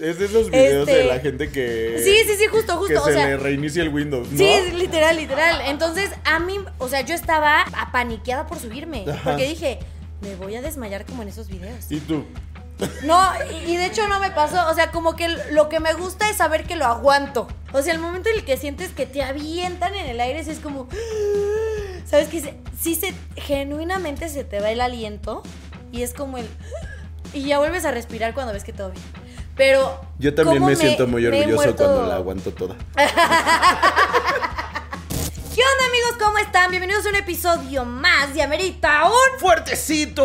Es de esos videos Este- de la gente que. Sí, sí, sí, justo, Que justo. se O sea, le reinicia el Windows, ¿no? Sí, literal, literal. Entonces, a mí, o sea, yo estaba apaniqueada por subirme. Ajá. Porque dije, me voy a desmayar como en esos videos. Y tú. No, y de hecho no me pasó. O sea, como que lo que me gusta es saber que lo aguanto. O sea, el momento en el que sientes que te avientan en el aire, es como. ¿Sabes qué? Se- Sí, se, genuinamente se te va el aliento. Y es como el. Y ya vuelves a respirar cuando ves que todo bien. Pero. Yo también ¿cómo me, siento muy orgulloso muerto? cuando la aguanto toda. ¿Qué onda, amigos? ¿Cómo están? Bienvenidos a un episodio más de Amerita un. ¡Fuertecito!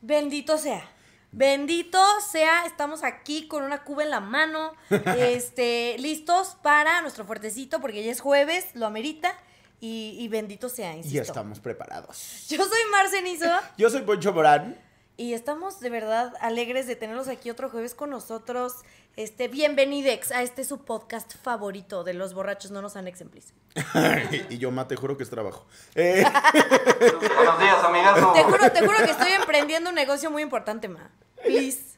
Bendito sea. Bendito sea, estamos aquí con una cuba en la mano, este, listos para nuestro fuertecito, porque ya es jueves, lo amerita, y, y bendito sea, insisto. Ya estamos preparados. Yo soy Marcenizo Yo soy Poncho Morán. y estamos de verdad alegres de tenerlos aquí otro jueves con nosotros. Este, bienvenidex a este su podcast favorito de los borrachos no nos han please. y yo, ma, te juro que es trabajo. Eh, Buenos días, amigazo. Te juro, te juro que estoy emprendiendo un negocio muy importante, ma. Please.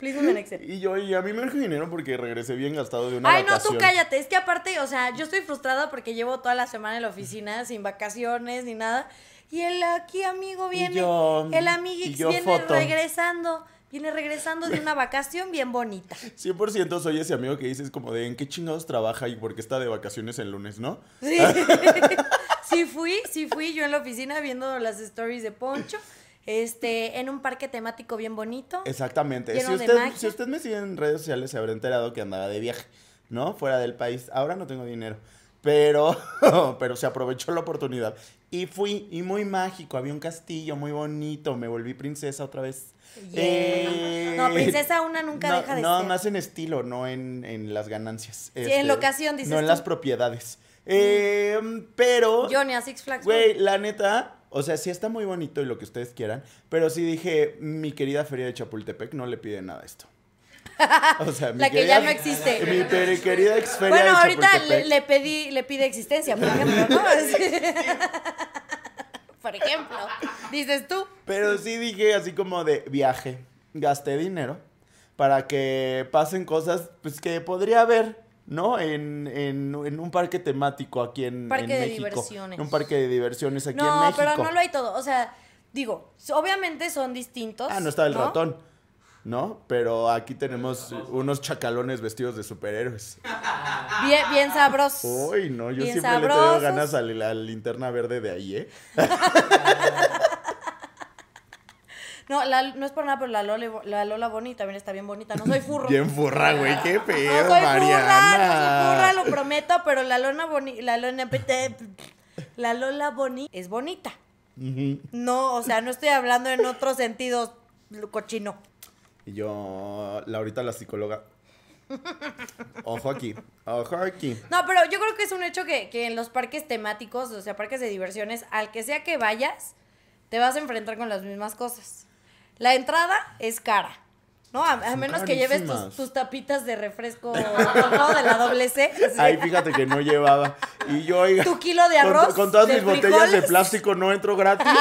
Please y yo, y a mí me urge dinero porque regresé bien gastado de una Ay, no, tú cállate. Es que aparte, o sea, yo estoy frustrada porque llevo toda la semana en la oficina sin vacaciones ni nada. Y el aquí amigo viene, yo- el amiguix viene foto. regresando, viene regresando de una vacación bien bonita. 100% soy ese amigo que dices como de en qué chingados trabaja y por qué está de vacaciones el lunes, ¿no? Sí. sí fui, sí fui yo en la oficina viendo las stories de Poncho, este, en un parque temático bien bonito. Exactamente. Si usted, si usted me sigue en redes sociales se habrá enterado que andaba de viaje, ¿no? Fuera del país. Ahora no tengo dinero. Pero, pero se aprovechó la oportunidad. Y fui, y muy mágico. Había un castillo muy bonito. Me volví princesa otra vez. Yeah. Eh, No, princesa una nunca no, deja de no, ser. más en estilo, no en, en las ganancias. Este, Sí, en locación, dices No en las propiedades. Eh, pero. Ni a Six Flags. Güey, la neta, o sea, sí está muy bonito y lo que ustedes quieran, pero sí dije, mi querida feria de Chapultepec no le pide nada a esto. O sea, La que querida- ya no existe. Mi querida ex feria Bueno, de ahorita le, le pedí, le pide existencia, por ejemplo, ¿no? por ejemplo, dices tú. Pero sí dije así como de viaje, gasté dinero para que pasen cosas pues que podría haber, ¿no? En, en, en un parque temático aquí en, Parque en de México. diversiones. Un parque de diversiones aquí en No, México. pero no lo hay todo. O sea, digo, obviamente son distintos. Ah, no estaba el ratón. ¿No? Pero aquí tenemos unos chacalones vestidos de superhéroes. Bien, bien sabrosos. Uy, no, yo Bien siempre le sabrosos. tengo ganas a la linterna verde de ahí, ¿eh? No, la- no es por nada, pero la Lola, la Lola Bonnie también está bien bonita. No soy furro. Bien furra, güey, qué no pedo, soy Mariana. furra, no soy furra, lo prometo, pero la Lola Bonnie, la Lola, la Lola Bonnie es bonita. No, o sea, no estoy hablando en otro sentido cochino. Y yo, Laurita, la psicóloga. Ojo aquí, ojo aquí. No, pero yo creo que es un hecho que, que en los parques temáticos, o sea, parques de diversiones, al que sea que vayas, te vas a enfrentar con las mismas cosas. La entrada es cara, ¿no? A, menos que lleves tus, tus tapitas de refresco, ¿no? De la doble C. Ay, fíjate que no llevaba. Y yo, oiga. Tu kilo de con- arroz, Con, todas mis botellas de plástico no entro gratis.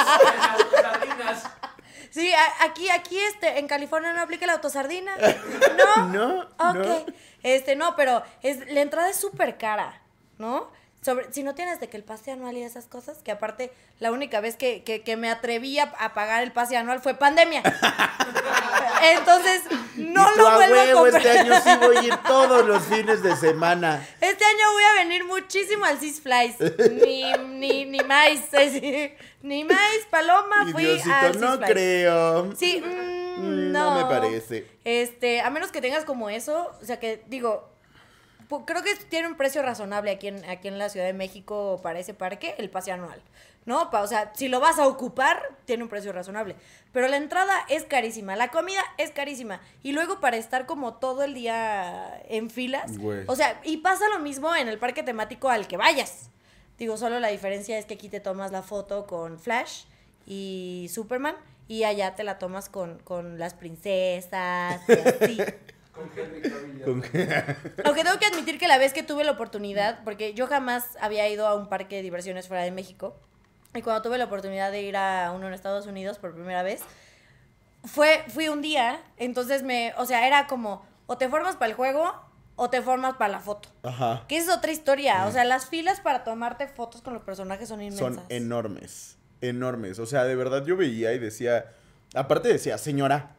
Sí, aquí, aquí, este, en California no aplica la autosardina. No. No, Ok. no. Este, no, pero es, la entrada es súper cara, ¿no? Sobre, si no tienes de que el pase anual y esas cosas, que aparte la única vez que, que, que me atreví a, a pagar el pase anual fue pandemia. Entonces, no lo a vuelvo a huevo, comprar. este año sí voy a ir todos los fines de semana. Este año voy a venir muchísimo al Six Flies. Ni, ni, ni más. Ni más, paloma, Y fui Diosito, al no creo. Sí, mm, Mm, no. no me parece. Este, a menos que tengas como eso, o sea que digo, creo que tiene un precio razonable aquí en, aquí en la Ciudad de México para ese parque, el pase anual. ¿No? O sea, si lo vas a ocupar, tiene un precio razonable. Pero la entrada es carísima, la comida es carísima. Y luego para estar como todo el día en filas. Güey. O sea, y pasa lo mismo en el parque temático al que vayas. Digo, solo la diferencia es que aquí te tomas la foto con Flash y Superman y allá te la tomas con, con las princesas y así. Con- Aunque tengo que admitir que la vez que tuve la oportunidad, porque yo jamás había ido a un parque de diversiones fuera de México, Y cuando tuve la oportunidad de ir a uno en Estados Unidos por primera vez, fue, fui un día, entonces me, o sea, era como, o te formas para el juego o te formas para la foto. Ajá. Que esa es otra historia, o sea, las filas para tomarte fotos con los personajes son inmensas. Son enormes, enormes. O sea, de verdad yo veía y decía, aparte decía, señora,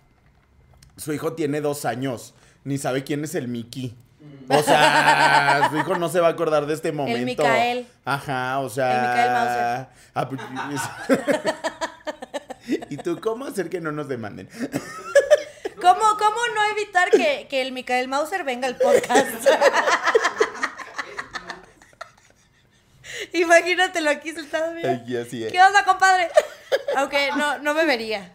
su hijo tiene dos años, ni sabe quién es el Mickey. O sea, su hijo no se va a acordar de este momento. Micael. Ajá, o sea. El Micael Mauser. ah, pues, ¿Y tú cómo hacer que no nos demanden? ¿Cómo, cómo no evitar que, que el Michael Mauser venga al podcast? Imagínatelo aquí sentado, mira. Aquí así es. ¿Qué onda, compadre? Aunque no, no me vería.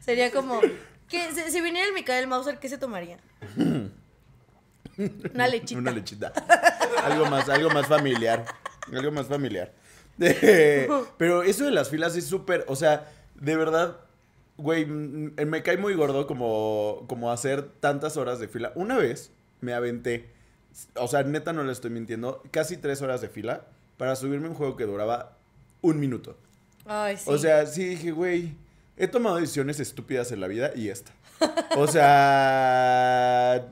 Sería como. ¿Qué- si, si viniera el Michael Mauser, ¿qué se tomaría? Una lechita. Una lechita. algo más, algo más familiar. Algo más familiar. Pero eso de las filas es súper, o sea, de verdad, güey, mm, me cae muy gordo como, como hacer tantas horas de fila. Una vez me aventé, o sea, neta no le estoy mintiendo, casi tres horas de fila para subirme un juego que duraba un minuto. Ay, sí. O sea, sí dije, güey, he tomado decisiones estúpidas en la vida y esta. O sea,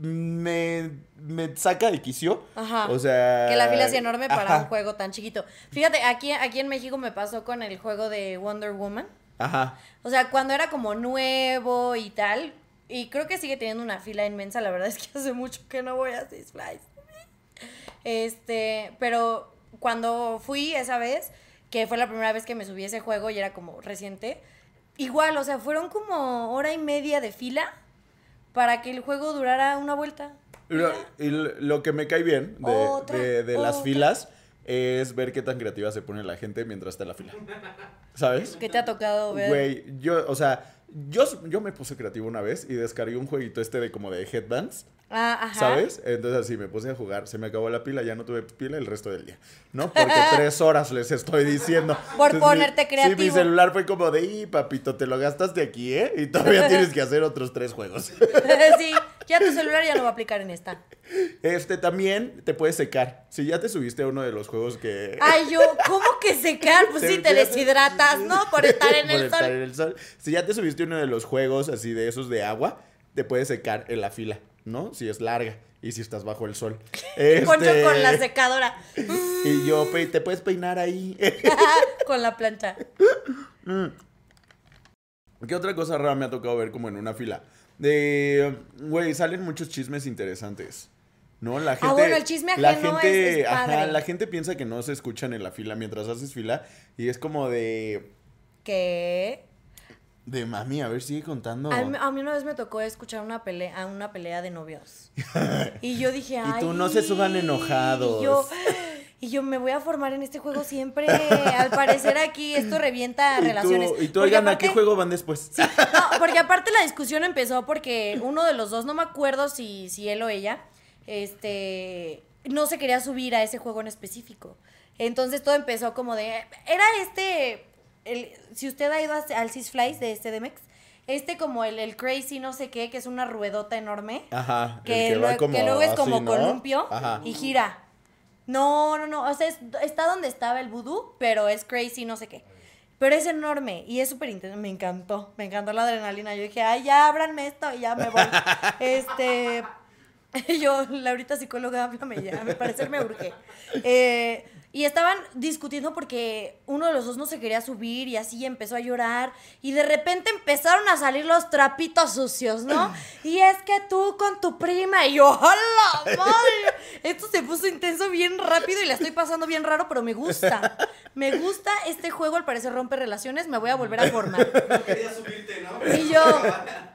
me, me saca de quicio. Ajá. O sea. que la fila sea enorme para ajá, un juego tan chiquito. Fíjate, aquí, aquí en México me pasó con el juego de Wonder Woman. Ajá. O sea, cuando era como nuevo y tal. Y creo que sigue teniendo una fila inmensa. La verdad es que hace mucho que no voy a Six Flags. Este, pero cuando fui esa vez, que fue la primera vez que me subí a ese juego y era como reciente, igual, o sea, fueron como hora y media de fila para que el juego durara una vuelta. Y Lo, y lo- que me cae bien de, Otra, de- de las filas es ver qué tan creativa se pone la gente mientras está en la fila. ¿Sabes? ¿Qué te ha tocado ver? Güey, yo, o sea, yo, yo me puse creativo una vez y descargué un jueguito este de como de headbands. Ah, ajá. ¿Sabes? Entonces así me puse a jugar, se me acabó la pila, ya no tuve pila el resto del día, ¿no? Porque tres horas les estoy diciendo. Por Entonces, ponerte mi- Sí, creativo. mi celular fue como de, y papito, te lo gastaste aquí, ¿eh? Y todavía tienes que hacer otros tres juegos. sí, ya tu celular ya no va a aplicar en esta. Este también te puedes secar. Si ya te subiste a uno de los juegos que... Ay, yo, ¿cómo que secar? Pues sí, te deshidratas, ¿no? Por estar en Por el estar sol. en el sol. Si ya te subiste a uno de los juegos así de esos de agua, te puedes secar en la fila, ¿no? Si es larga y si estás bajo el sol. Poncho Este, con la secadora. Y yo, te puedes peinar ahí. con la plancha. ¿Qué otra cosa rara me ha tocado ver como en una fila? De, güey, salen muchos chismes interesantes. ¿No? La gente. Ah, bueno, el chisme la gente, es- es ajá, la gente piensa que no se escuchan en la fila mientras haces fila. Y es como de. ¿Qué? De mami, a ver, sigue contando. A mí, a mí una vez me tocó escuchar una pelea, una pelea de novios. Y yo dije, ay. tú, no se suban enojados. Y yo, y yo me voy a formar en este juego siempre. Al parecer aquí esto revienta y tú, relaciones. y tú oigan, ¿a qué juego van después? No, porque aparte la discusión empezó porque uno de los dos, no me acuerdo si, si él o ella, este, no se quería subir a ese juego en específico. Entonces todo empezó como de, era este, el, si usted ha ido a- al Six Flies de este Demex, este como el, el Crazy no sé qué, que es una ruedota enorme, Ajá. que, que lue- como que luego es así, como ¿no? columpio Ajá. y gira. No, no, no, o sea, es- está donde estaba el vudú, pero es Crazy no sé qué. Pero es enorme y es súper intenso. Me encantó, me encantó la adrenalina. Yo dije, ay, ya ábranme esto y ya me voy. este, yo, Laurita psicóloga, háblame ya, me parece me urge. Eh, y estaban discutiendo porque uno de los dos no se quería subir y así empezó a llorar. Y de repente empezaron a salir los trapitos sucios, ¿no? Y es que tú con tu prima y yo, ¡hola! madre! Esto se puso intenso bien rápido y la estoy pasando bien raro, pero me gusta. Me gusta este juego, al parecer rompe relaciones, me voy a volver a formar. Quería subirte, ¿no? Y yo,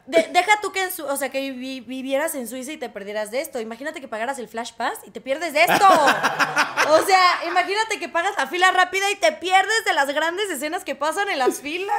de- deja tú que, en Su- o sea, que vi- vivieras en Suiza y te perdieras de esto. Imagínate que pagaras el Flash Pass y te pierdes de esto. O sea, imagínate que pagas la fila rápida y te pierdes de las grandes escenas que pasan en las filas.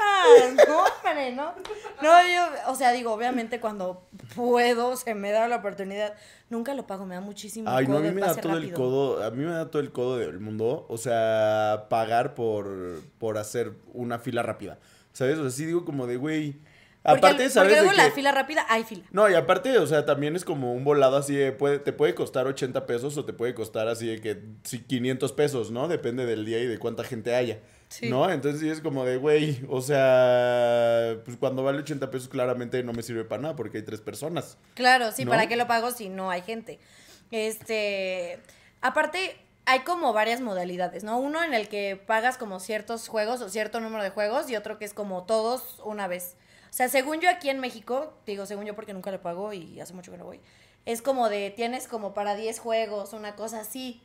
No, hombre, ¿no? No, yo, o sea, digo, obviamente cuando puedo, se me da la oportunidad. Nunca lo pago, me da muchísimo Ay, no, a mí me da todo el codo, a mí me da todo el codo del mundo, o sea, pagar por, por hacer una fila rápida, ¿sabes? O sea, sí digo como de, güey, Porque, Aparte, ¿sabes porque de luego la qué? fila rápida, hay fila. No, y aparte, o sea, también es como un volado así de, puede, te puede costar 80 pesos o te puede costar así de que sí, 500 pesos, ¿no? Depende del día y de cuánta gente haya. Sí. ¿No? Entonces sí es como de, güey, o sea, pues cuando vale 80 pesos claramente no me sirve para nada porque hay tres personas. Claro, sí, ¿No? ¿para qué lo pago si no hay gente? Este, aparte, hay como varias modalidades, ¿no? Uno en el que pagas como ciertos juegos o cierto número de juegos y otro que es como todos una vez. O sea, según yo aquí en México, digo según yo porque nunca lo pago y hace mucho que no voy, es como de, tienes como para 10 juegos, una cosa así.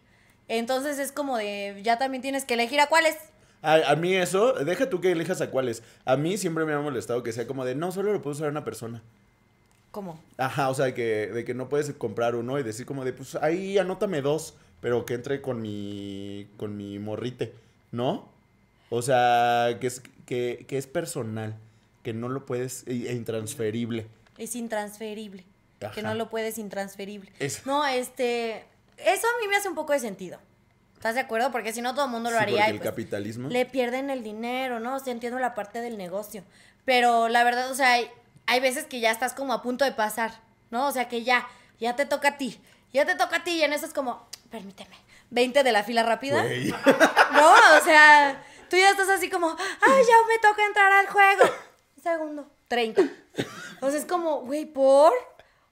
Entonces es como de, ya también tienes que elegir a cuáles. A, a mí eso, deja tú que elijas a cuáles. A mí siempre me ha molestado que sea como de, no, solo lo puede usar una persona. ¿Cómo? Ajá, o sea, que, de que no puedes comprar uno y decir como de, pues ahí anótame dos, pero que entre con mi, con mi morrite, ¿no? O sea, que es, que, que es personal, que no lo puedes, e, e intransferible. Es intransferible. Que no lo puedes intransferible. Es- No, este. Eso a mí me hace un poco de sentido. ¿Estás de acuerdo? Porque si no, todo el mundo lo Sí, haría. porque y, el pues, capitalismo. le pierden el dinero, ¿no? O sea, entiendo la parte del negocio. Pero la verdad, o sea, hay, hay veces que ya estás como a punto de pasar, ¿no? O sea, que ya, ya te toca a ti. Ya te toca a ti y en eso es como, permíteme, 20 de la fila rápida. No, o sea, tú ya estás así como, ay, ya me toca entrar al juego. Un segundo, 30. O sea, es como, güey, ¿por?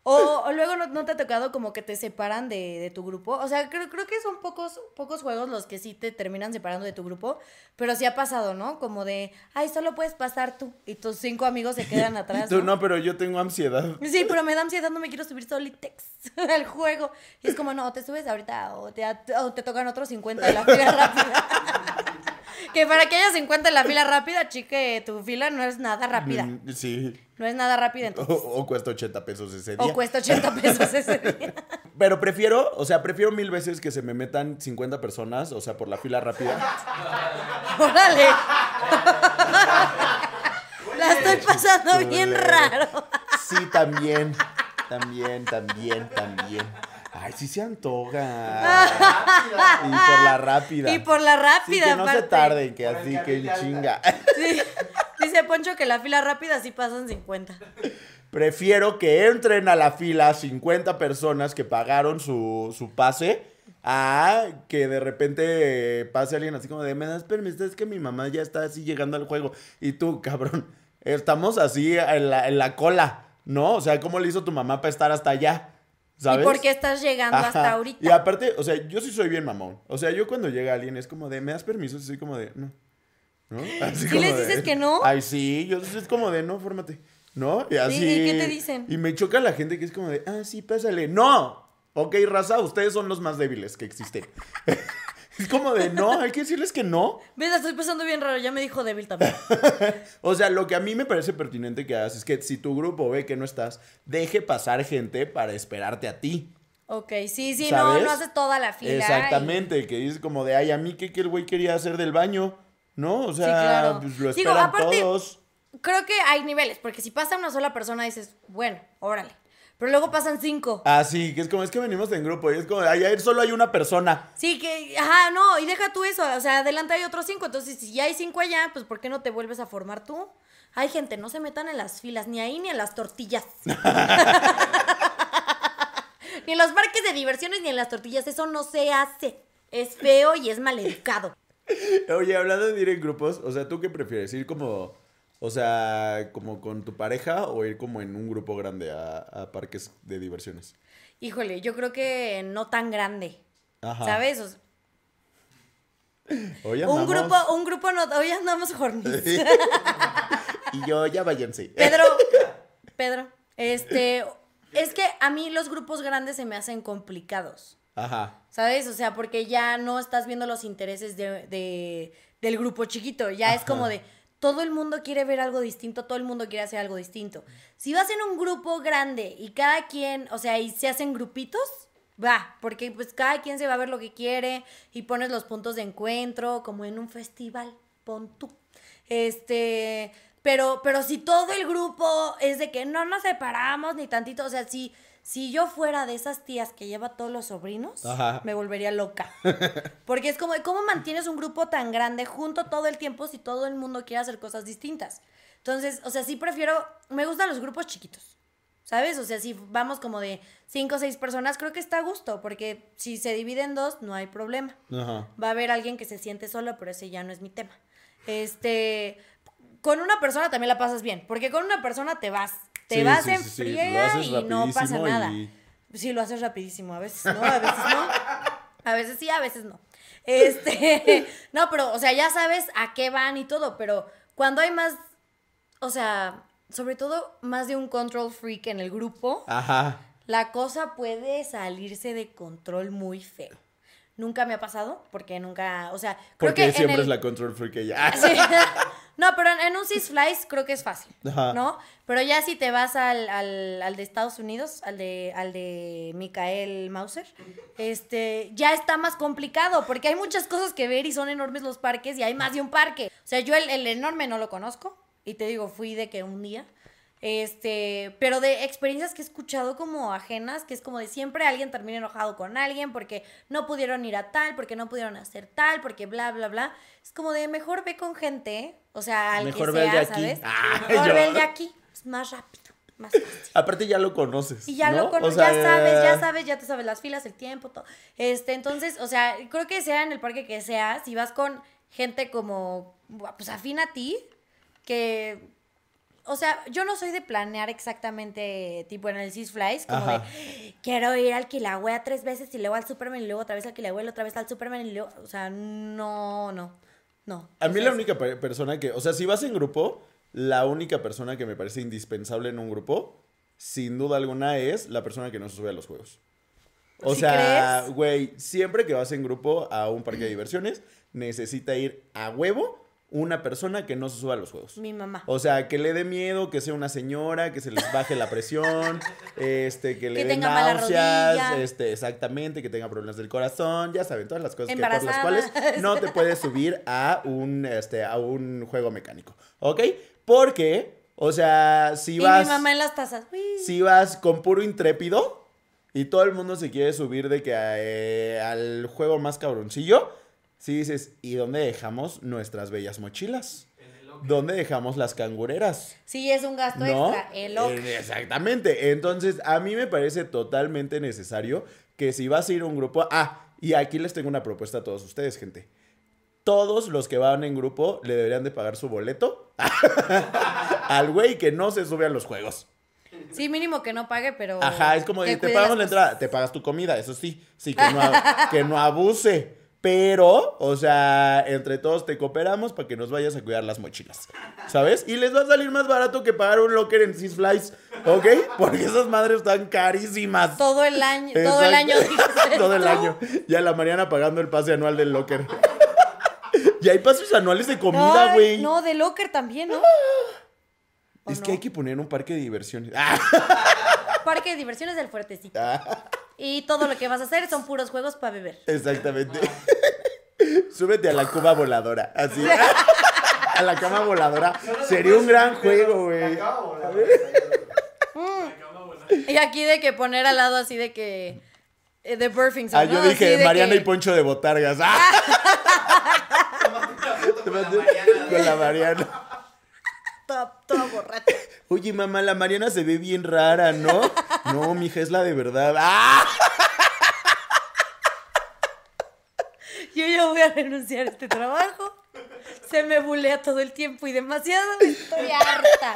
O, o luego no, no te ha tocado como que te separan de, de tu grupo. O sea, creo, creo que son pocos, pocos juegos los que sí te terminan separando de tu grupo. Pero sí ha pasado, ¿no? Como de, ay, solo puedes pasar tú. Y tus cinco amigos se quedan atrás. Tú, ¿no? no, pero yo tengo ansiedad. Sí, pero me da ansiedad, no me quiero subir solitex al juego. Y es como, no, te subes ahorita o te, o te tocan otros 50 de la fila rápida. Que para que haya 50 en la fila rápida, chique, tu fila no es nada rápida. Mm, Sí. No es nada rápida entonces. o cuesta 80 pesos ese día. O cuesta 80 pesos ese día. Pero prefiero, o sea, prefiero mil veces que se me metan 50 personas, o sea, por la fila rápida. Órale. La estoy pasando bien raro. Sí, también. También, también, también. Ay, sí se antoja. y por la rápida. Y por la Sí, rápida, que no se tarden, que así que en chinga. Sí. Dice Poncho que la fila rápida sí pasan 50. Prefiero que entren a la fila 50 personas que pagaron su, su pase a que de repente pase alguien así como de, me das permiso, es que mi mamá ya está así llegando al juego. Y tú, cabrón, estamos así en la, en la cola, ¿no? O sea, ¿cómo le hizo tu mamá para estar hasta allá? ¿Sabes? ¿Y por qué estás llegando hasta ahorita? Y aparte, o sea, yo sí soy bien mamón. O sea, yo cuando llega alguien es como de, ¿me das permiso? Así como de, no. ¿No? Así ¿Sí como les de, dices que no? Ay, sí, yo es como de, no, fórmate. ¿No? Y así. ¿y qué te dicen? Y me choca la gente que es como de, ah, sí, pásale. ¡No! Ok, raza, ustedes son los más débiles que existen. es como de, no, hay que decirles que no. ¿Ves? La estoy pasando bien raro. Ya me dijo débil también. O sea, lo que a mí me parece pertinente que hagas es que si tu grupo ve que no estás, deje pasar gente para esperarte a ti. Ok, sí, sí, no, ¿Sabes? no haces toda la fila. Exactamente, que dices como de, ay, a mí, ¿qué, qué el güey quería hacer del baño? ¿No? O sea, claro. pues lo Digo, esperan aparte- todos. creo que hay niveles, porque si pasa una sola persona dices, bueno, órale. Pero luego pasan cinco. Ah, sí, que es como, es que venimos en grupo y es como, ay, ahí solo hay una persona. Sí, que, ajá, no, y deja tú eso, o sea, adelante hay otros cinco, entonces si ya hay cinco allá, pues ¿por qué no te vuelves a formar tú? Hay gente, no se metan en las filas, ni ahí ni en las tortillas. ni en los parques de diversiones ni en las tortillas, eso no se hace. Es feo y es maleducado. Oye, hablando de ir en grupos, o sea, ¿tú qué prefieres? ¿Ir como, o sea, como con tu pareja o ir como en un grupo grande a, a parques de diversiones? Híjole, yo creo que no tan grande. Ajá. ¿Sabes? O sea, Oye, un andamos- grupo, un grupo no, hoy andamos hornitos. Y yo, ya váyanse. Pedro, Pedro, este, es que a mí los grupos grandes se me hacen complicados, Ajá. ¿sabes? O sea, porque ya no estás viendo los intereses de, de- del grupo chiquito, ya es como de, todo el mundo quiere ver algo distinto, todo el mundo quiere hacer algo distinto. Si vas en un grupo grande y cada quien, o sea, y se hacen grupitos, va, porque pues cada quien se va a ver lo que quiere y pones los puntos de encuentro, como en un festival, pon tú. Este, pero, pero si todo el grupo es de que no nos separamos ni tantito, o sea, si, si yo fuera de esas tías que lleva a todos los sobrinos, Ajá. me volvería loca. Porque es como, ¿cómo mantienes un grupo tan grande junto todo el tiempo si todo el mundo quiere hacer cosas distintas? Entonces, o sea, sí prefiero, me gustan los grupos chiquitos, ¿sabes? O sea, si vamos como de cinco o seis personas, creo que está a gusto, porque si se divide en dos, no hay problema. Ajá. Va a haber alguien que se siente solo, pero ese ya no es mi tema. Este, con una persona también la pasas bien, porque con una persona te vas, te Sí, vas sí, en friega y no pasa nada. y- Sí, lo haces rapidísimo, a veces no, a veces no. A veces sí, a veces no. Este, no, pero, o sea, ya sabes a qué van y todo, pero cuando hay más, o sea, sobre todo más de un control freak en el grupo, Ajá. la cosa puede salirse de control muy feo. Nunca me ha pasado, porque nunca, o sea, creo Porque que siempre el- es la control freak ella. Sí. No, pero en, un Six Flies creo que es fácil, Ajá. ¿no? Pero ya si te vas al, al, al de Estados Unidos, al de, al de Michael Mauser, este, ya está más complicado, porque hay muchas cosas que ver y son enormes los parques y hay más de un parque. O sea, yo el, el enorme no lo conozco, y te digo, fui de que un día. Este, pero de experiencias que he escuchado como ajenas, que es como de siempre alguien termina enojado con alguien porque no pudieron ir a tal, porque no pudieron hacer tal, porque bla, bla, bla. Es como de mejor ve con gente, o sea, al Mejor que sea, de aquí. ¿sabes? Ah, mejor yo. ve el de aquí, es más rápido, más fácil. Aparte ya lo conoces. Y ya ¿no? lo O conoces, sea, ya sabes, ya sabes, ya te sabes las filas, el tiempo, todo. Este, entonces, o sea, creo que sea en el parque que sea, si vas con gente como, pues afín a ti, que, o sea, yo no soy de planear exactamente, tipo en el Six Flies, como Ajá. de, quiero ir al Kilauea tres veces y luego al Superman y luego otra vez al Kilauea y otra vez al Superman y luego, o sea, no, no, no. A mí O sea, la única pe- persona que, o sea, si vas en grupo, la única persona que me parece indispensable en un grupo, sin duda alguna, es la persona que no se sube a los juegos. O ¿Sí sea, güey, siempre que vas en grupo a un parque de diversiones, necesita ir a huevo una persona que no se suba a los juegos. Mi mamá. O sea, que le dé miedo, que sea una señora, que se les baje la presión, este, que le den náuseas, este, exactamente, que tenga problemas del corazón, ya saben, todas las cosas que, por las cuales no te puedes subir a un, este, a un juego mecánico, ¿ok? Porque, o sea, si y vas, mi mamá en las tazas. uy. si vas con puro intrépido y todo el mundo se quiere subir de que eh, al juego más cabroncillo, si dices, ¿y dónde dejamos nuestras bellas mochilas? ¿Dónde dejamos las cangureras? Sí, es un gasto ¿No? extra. El. Eh, Exactamente. Entonces, a mí me parece totalmente necesario que si vas a ir a un grupo. Ah, y aquí les tengo una propuesta a todos ustedes, gente. Todos los que van en grupo le deberían de pagar su boleto al güey que no se sube a los juegos. Sí, mínimo que no pague, pero. Ajá, es como que te pagamos la entrada, te pagas tu comida, eso sí, sí, que no, que no abuse. Pero, o sea, entre todos te cooperamos para que nos vayas a cuidar las mochilas, ¿sabes? Y les va a salir más barato que pagar un locker en Six Flies, ¿ok? Porque esas madres están carísimas. Todo el año, todo el año. Todo el año. Ya la Mariana pagando el pase anual del locker. y hay pasos anuales de comida, güey. No, de locker también, ¿no? ¿O es no? que hay que poner un parque de diversiones. Ah, Parque de diversiones del fuertecito. Y todo lo que vas a hacer son puros juegos para beber. Exactamente. Súbete a la cuba voladora. Así. a la cama voladora. Sería un gran juego, güey. Y aquí de que poner al lado así de que. eh, De Burfing. Ah, yo dije Mariana y Poncho. Poncho de Botargas. ¡Ah! Con la Mariana. Toda, toda borracha. Oye, mamá, la Mariana se ve bien rara, ¿no? No, mija, es la de verdad. ¡Ah! Yo ya voy a renunciar a este trabajo. Se me bulea todo el tiempo y demasiado. Estoy harta.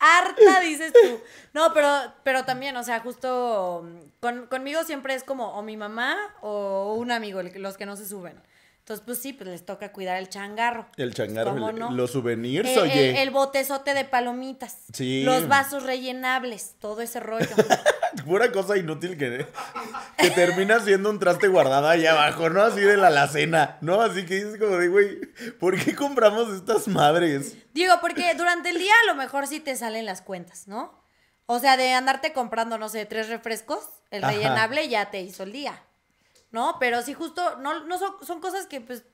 Harta, dices tú. No, pero, pero también, o sea, justo mm, con- conmigo siempre es como o mi mamá o un amigo los que no se suben. Entonces, pues sí, pues les toca cuidar el changarro. El changarro, ¿Cómo el- no? los souvenirs, Eh, el, oye. el botezote de palomitas. Sí. Los vasos rellenables, todo ese rollo. Pura cosa inútil que, que termina siendo un traste guardado ahí abajo, ¿no? Así de la alacena, ¿no? Así que dices como de, güey, ¿por qué compramos estas madres? Digo, porque durante el día a lo mejor sí te salen las cuentas, ¿no? O sea, de andarte comprando, no sé, tres refrescos, el Ajá. rellenable ya te hizo el día, ¿no? Pero sí justo, no, no son, son cosas que pues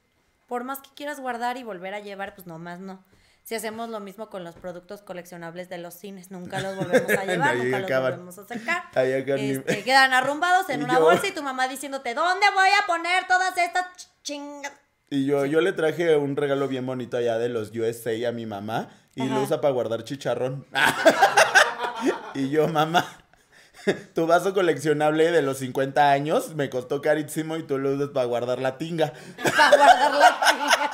por más que quieras guardar y volver a llevar, pues nomás no. Si hacemos lo mismo con los productos coleccionables de los cines, nunca los volvemos a llevar, Ahí nunca los acaban. volvemos a sacar. Este, quedan arrumbados en Y una yo- bolsa y tu mamá diciéndote, ¿dónde voy a poner todas estas ch- chingas? Y yo, yo le traje un regalo bien bonito allá de los USA a mi mamá. y Ajá. lo usa para guardar chicharrón. y yo, mamá, tu vaso coleccionable de los 50 años me costó carísimo y tú lo usas para guardar la tinga. Para guardar la tinga.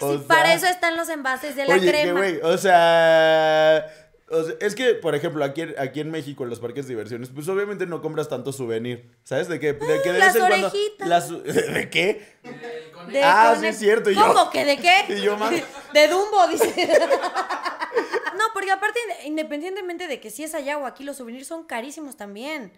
Sí, sea, para eso están los envases de la Oye, que crema. o sea, o sea, es que, por ejemplo, aquí, aquí en México, en los parques de diversiones, pues obviamente no compras tanto souvenir. ¿Sabes? De que, de que de Mm, las vez en cuando. orejitas. las- ¿De qué? De Ah, sí es cierto, y yo- ¿Cómo que de qué? Y yo, ma- De Dumbo, dice. no, porque aparte, independientemente de que si es allá o aquí, los souvenirs son carísimos también.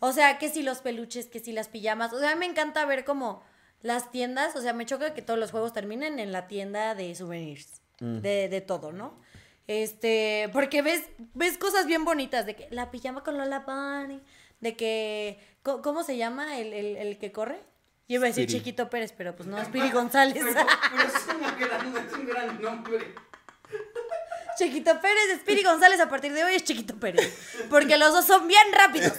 O sea, que si los peluches, que si las pijamas. O sea, a mí me encanta ver como las tiendas. O sea, me choca que todos los juegos terminen en la tienda de souvenirs. Mm. De, de todo, ¿no? Este, porque ves, ves cosas bien bonitas, de que la pijama con Lola Bunny, de que, co- ¿cómo se llama el, el, el que corre? Yo iba a decir Spiri. Chiquito Pérez, pero pues no, es Piri González. Pero, pero es, un gran, es un gran nombre. Chiquito Pérez, Spiri González a partir de hoy es Chiquito Pérez. Porque los dos son bien rápidos.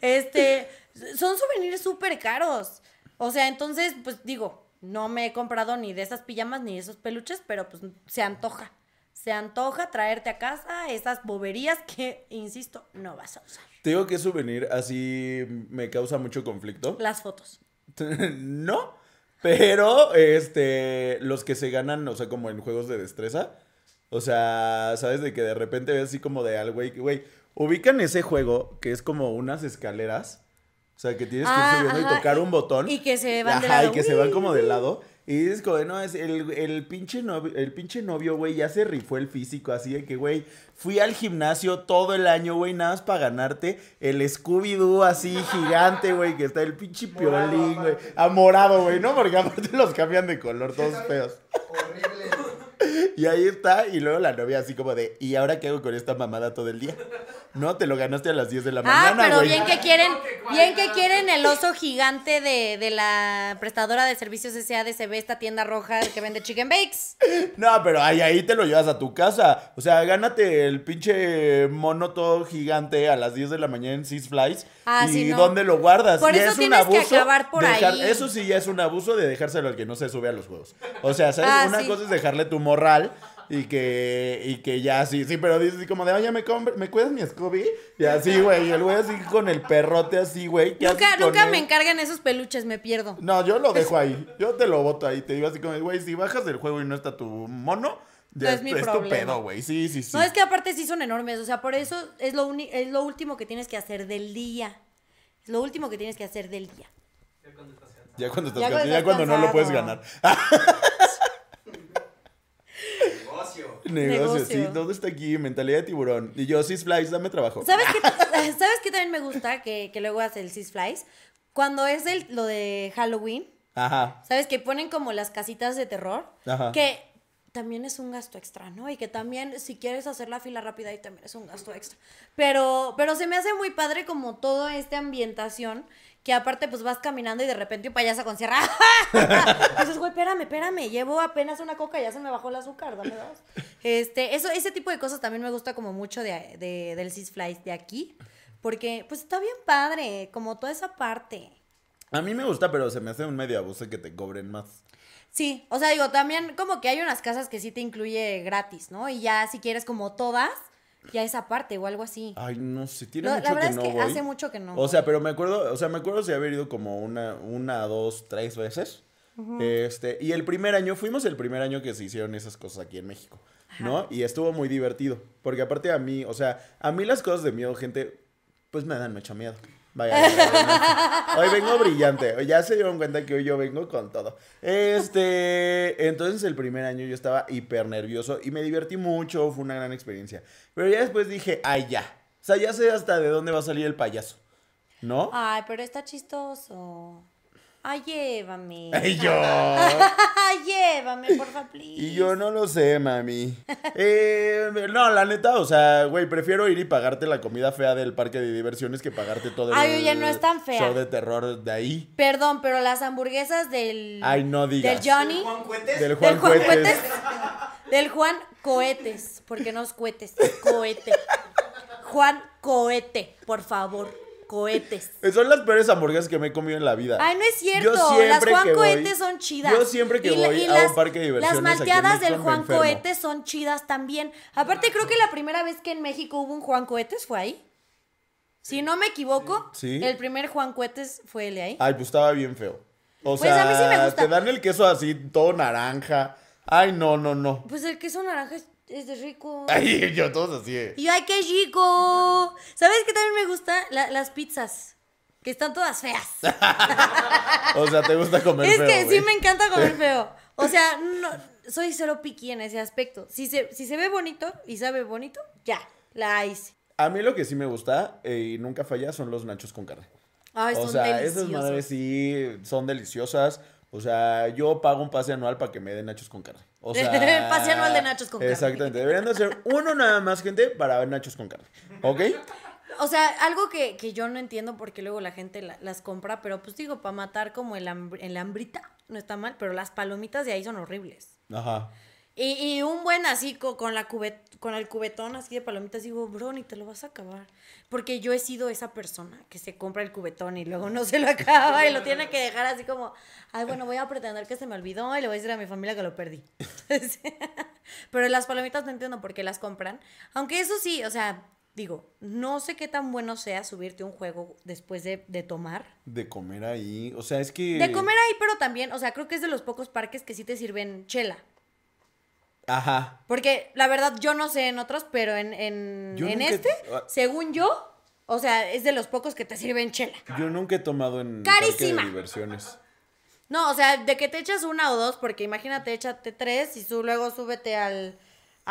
Este, son souvenirs súper caros. O sea, entonces, pues digo, no me he comprado ni de esas pijamas ni de esos peluches, pero pues se antoja. Se antoja traerte a casa esas boberías que, insisto, no vas a usar. Te digo que souvenir así me causa mucho conflicto. Las fotos. no, pero este, los que se ganan, o sea, como en juegos de destreza. O sea, ¿sabes? De que de repente ves así como de al güey, güey, ubican ese juego que es como unas escaleras. O sea, que tienes que ir Ah, subiendo ajá, y tocar un botón. y que se van de Ajá, lado. y que se van como de lado. Y dices como, de, no, es el, el pinche novio, el pinche novio, güey, ya se rifó el físico, así de que, güey, fui al gimnasio todo el año, güey, nada más para ganarte el Scooby-Doo así gigante, güey, que está el pinche piolín, güey. aparte. A morado, güey, ¿no? Porque aparte los cambian de color, todos feos. Horrible. Y ahí está, y luego la novia así como de, ¿y ahora qué hago con esta mamada todo el día? No, te lo ganaste a las 10 de la Ah, mañana, pero güey. bien que quieren, bien que quieren el oso gigante de, de la prestadora de servicios SADCB, esta tienda roja que vende chicken bakes. No, pero ahí, ahí te lo llevas a tu casa. O sea, gánate el pinche mono todo gigante a las 10 de la mañana en Six Flies. Ah, ¿Y sí, no. dónde lo guardas? Por eso es un tienes que abuso acabar por dejar- ahí. Eso sí ya es un abuso de dejárselo al que no se sube a los juegos. O sea, ¿sabes? Ah, Una sí. cosa es dejarle tu morral y que, y que ya sí, sí, pero dices así como de, oye, ¿me, ¿me cuidas mi Scooby? Y así, güey, y el güey así con el perrote así, güey. ¿qué Nunca, nunca me encargan esos peluches, me pierdo. No, yo lo dejo ahí. Yo te lo boto ahí. Te digo así como, güey, si bajas del juego y no está tu mono, ya No es mi tu problema. pedo, güey. Sí, sí, sí. No, es que aparte sí son enormes, o sea, por eso es lo, uni- es lo último que tienes que hacer del día. Es lo último que tienes que hacer del día. Ya cuando estás Ya cansado, cuando ya estás cuando no lo puedes ganar. Negocio. Sí, todo está aquí, mentalidad de tiburón. Y yo, Six Flies, dame trabajo. ¿Sabes qué, ¿sabes qué también me gusta? Que, que luego hace el Six Flies. Cuando es el, lo de Halloween, Ajá. ¿sabes? Que ponen como las casitas de terror. Ajá. Que también es un gasto extra, ¿no? Y que también, si quieres hacer la fila rápida, ahí también es un gasto extra. Pero, pero se me hace muy padre como toda esta ambientación, que aparte pues vas caminando y de repente un payaso con sierra. Dices, güey, espérame, espérame, llevo apenas una coca, ya se me bajó el azúcar, dame dos. Este, eso, ese tipo de cosas también me gusta como mucho de, de- del Six Flies de aquí, porque pues está bien padre, como toda esa parte. A mí me gusta, pero se me hace un medio abuso que te cobren más. Sí, o sea, digo, también como que hay unas casas que sí te incluye gratis, ¿no? Y ya si quieres como todas, ya esa parte o algo así. Ay, no sé, tiene No, mucho la verdad que es no que voy. hace mucho que no. O sea, pero me acuerdo, o sea, me acuerdo si haber ido como una, una, dos, tres veces. Este, y el primer año, fuimos el primer año que se hicieron esas cosas aquí en México, ¿no? Y estuvo muy divertido. Porque aparte a mí, o sea, a mí las cosas de miedo, gente, pues me dan mucho miedo. Vaya, hoy vengo brillante. Ya se dieron cuenta que hoy yo vengo con todo. Este, entonces el primer año yo estaba hiper nervioso y me divertí mucho, fue una gran experiencia. Pero ya después dije, ay, ya. O sea, ya sé hasta de dónde va a salir el payaso. ¿No? Ay, pero está chistoso. Ay, llévame. Y yo. Ay, llévame, porfa, please. Y yo no lo sé, mami. Eh, no, la neta, o sea, güey, prefiero ir y pagarte la comida fea del parque de diversiones que pagarte todo el Ay, oye, no es tan fea. show de terror de ahí. Perdón, pero las hamburguesas del. Ay, no digas. Del Johnny. Juan Cuetes. Del Juan, del Juan Cuetes. Cohetes. Del Juan Cohetes. Porque no es cohetes, es cohete. Juan Cohete, por favor. Cohetes. Son las peores hamburguesas que me he comido en la vida. Ay, no es cierto. Yo las Juan que voy- Cohetes son chidas. yo siempre que la- voy a un parque de diversiones Las aquí en malteadas del Juan. Cohetes son chidas también. Aparte, creo que la primera vez que en México hubo un Juan Cohetes fue ahí. Si no me equivoco, Sí. el primer Juan Cohetes fue el de ahí. Ay, pues estaba bien feo. O Pues sea, a mí sí me gusta. te dan el queso así, todo naranja. Ay, no, no, no. Pues el queso naranja es, es de rico. Ay, yo todos así. eh. Y ay, qué rico. ¿Sabes qué también me gusta? La- las pizzas. Que están todas feas. O sea, te gusta comer es feo, que sí me encanta comer feo. O sea, no, soy cero piqui en ese aspecto. Si se, si se ve bonito y sabe bonito, ya, la hice. A mí lo que sí me gusta eh, y nunca falla son los nachos con carne. Ay, o son sea, deliciosos. esas madres sí son deliciosas. O sea, yo pago un pase anual para que me den nachos con carne. O sea, Pase anual de nachos con carne. Exactamente. Deberían de hacer uno nada más, gente, para ver nachos con carne. ¿Ok? O sea, algo que, que yo no entiendo porque luego la gente la- las compra, pero pues digo, para matar como el, hamb- el hambrita, no está mal, pero las palomitas de ahí son horribles. Ajá. Y, y un buen así co- con, la cubet, con el cubetón así de palomitas, digo, bro, ni te lo vas a acabar. Porque yo he sido esa persona que se compra el cubetón y luego no se lo acaba y lo tiene que dejar así como, ay, bueno, voy a pretender que se me olvidó y le voy a decir a mi familia que lo perdí. Pero las palomitas no entiendo por qué las compran. Aunque eso sí, o sea, digo, no sé qué tan bueno sea subirte a un juego después de, de tomar. De comer ahí. O sea, es que. De comer ahí, pero también, o sea, creo que es de los pocos parques que sí te sirven chela. Ajá. Porque la verdad yo no sé en otros, pero en, en, en nunca- este, ah. según yo, o sea, es de los pocos que te sirven chela. Yo nunca he tomado en Carísima. de diversiones. No, o sea, de que te echas una o dos, porque imagínate, échate tres y tú luego súbete al,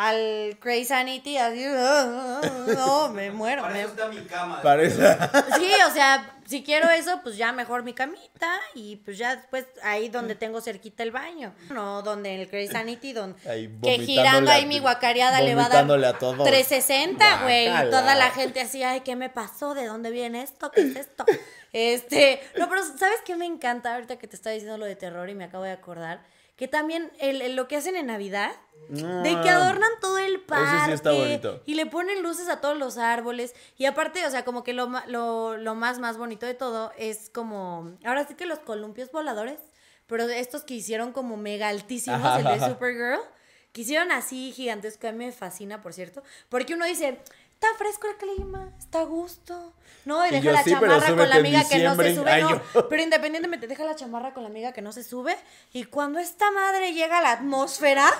al Crazy Sanity, así, no, me muero. Para me- eso está mi cama. Parece. Sí, o sea, si quiero eso, pues ya mejor mi camita y pues ya después ahí donde tengo cerquita el baño. No, donde en el Crazy Sanity, donde Ahí que girando a- ahí mi guacareada le va a dar vomitándole a todos. 360, güey. Toda la gente así, ay, ¿qué me pasó? ¿De dónde viene esto? ¿Qué es esto? Este, no, pero ¿sabes qué me encanta ahorita que te estaba diciendo lo de terror y me acabo de acordar? Que también el, el- lo que hacen en Navidad, de que adornan todo el parque. Ah. sí está bonito. Y le ponen luces a todos los árboles. Y aparte, o sea, como que lo, lo, lo más, más bonito de todo es como. Ahora sí que los columpios voladores. Pero estos que hicieron como mega altísimos, Ajá, el de. Supergirl. Que hicieron así gigantesco. A mí me fascina, por cierto. Porque uno dice. Está fresco el clima, está a gusto. No, y Y deja yo, la sí, chamarra con la amiga que no se sube. No, pero independientemente, deja la chamarra con la amiga que no se sube. Y cuando esta madre llega a la atmósfera,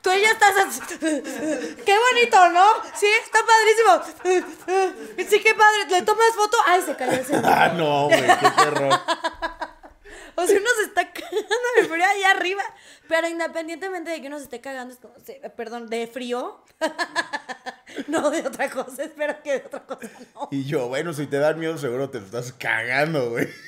tú ya estás. ¡Qué bonito, ¿no? Sí, está padrísimo. Sí, qué padre. ¿Le tomas foto? ¡Ay, se cayó celular! Ah, no, güey, qué terror. O sea, uno se está cagando de frío allá arriba. Pero independientemente de que uno se esté cagando, es como, se- perdón, de frío. no de otra cosa, espero que de otra cosa no. Y yo, bueno, si te dan miedo, seguro te estás cagando, güey.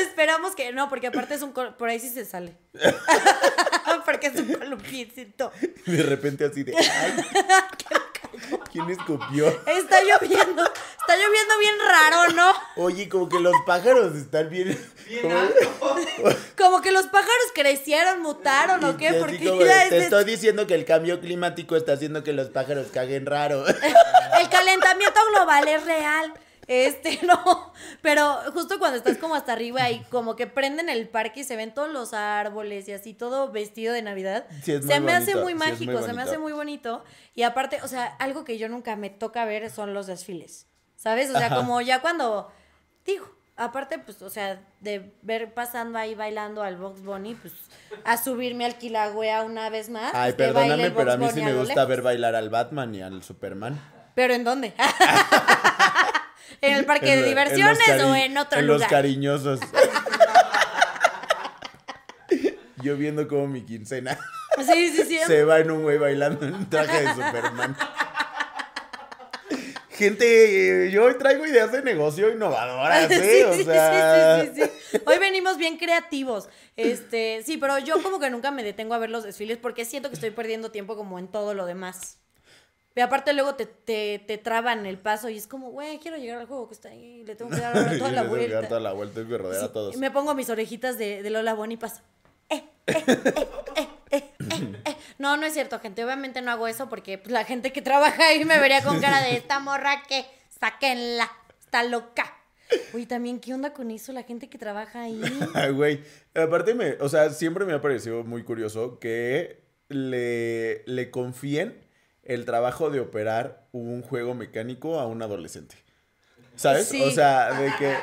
Esperamos que no, porque aparte es un. col- Por ahí sí se sale. porque es un columpiecito. Y de repente así de. Ay, ¿Quién escupió? Está lloviendo. Está lloviendo bien raro, ¿no? Oye, como que los pájaros están bien. Bien como- alto. Como que los pájaros crecieron, mutaron o qué, porque ya es te estoy diciendo que el cambio climático está haciendo que los pájaros caguen raro. el calentamiento global es real. Este, no, pero justo cuando estás como hasta arriba y como que prenden el parque y se ven todos los árboles y así todo vestido de Navidad, Sí, se me hace muy sí, es muy mágico, se me hace muy bonito. Y aparte, o sea, algo que yo nunca me toca ver son los desfiles, ¿sabes? O sea, Ajá. como ya cuando, digo, aparte, pues, o sea, de ver pasando ahí bailando al Box Bunny, pues, a subirme al Kilauea una vez más. Ay, baile perdóname, pero a mí sí me gusta ver bailar al Batman y al Superman. ¿Pero en dónde? ¿En el parque En de diversiones o en otro en lugar? los cariñosos. Yo viendo como mi quincena Sí, sí, sí. se va en un güey bailando en un traje de Superman. Gente, eh, yo hoy traigo ideas de negocio innovadoras, ¿eh? Sí, o sí, sí, sea, sí, sí, sí. Hoy venimos bien creativos. Este, sí, pero yo como que nunca me detengo a ver los desfiles porque siento que estoy perdiendo tiempo como en todo lo demás. Y aparte luego te, te, te traban el paso y es como, güey, quiero llegar al juego que está ahí, le tengo que dar toda la Yo tengo que dar vuelta. toda la vuelta, tengo que rodear Sí, a todos. y me pongo mis orejitas de, de Lola Bonnie y paso. Eh, eh, eh, eh, eh, eh, eh. No, no es cierto, gente. Obviamente no hago eso porque pues, la gente que trabaja ahí me vería con cara de esta morra que sáquenla, está loca. Oye, también, ¿qué onda con eso? La gente que trabaja ahí. Ay, Güey, aparte me, o sea, siempre me ha parecido muy curioso que le, le confíen el trabajo de operar un juego mecánico a un adolescente. ¿Sabes? Sí. O sea, de que,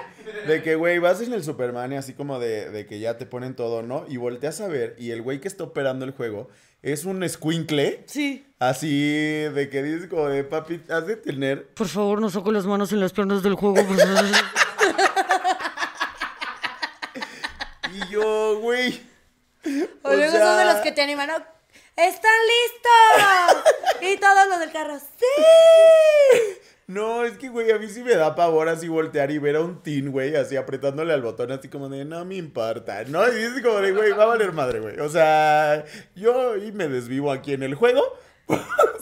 de que, güey, vas en el Superman y así como de, de que ya te ponen todo, ¿no? Y volteas a ver y el güey que está operando el juego es un escuincle, Sí. así de que dices como de, papi, has de tener Por favor, no saco las manos en las piernas del juego. por favor. Y yo, güey. O, luego son de los que te animan. ¿no? ¡Están listos! Y todos los del carro. ¡Sí! No, es que, güey, a mí sí me da pavor así voltear y ver a un teen, güey, así apretándole al botón, así como de, no me importa, ¿no? Y es como de, güey, va a valer madre, güey. O sea, yo y me desvivo aquí en el juego.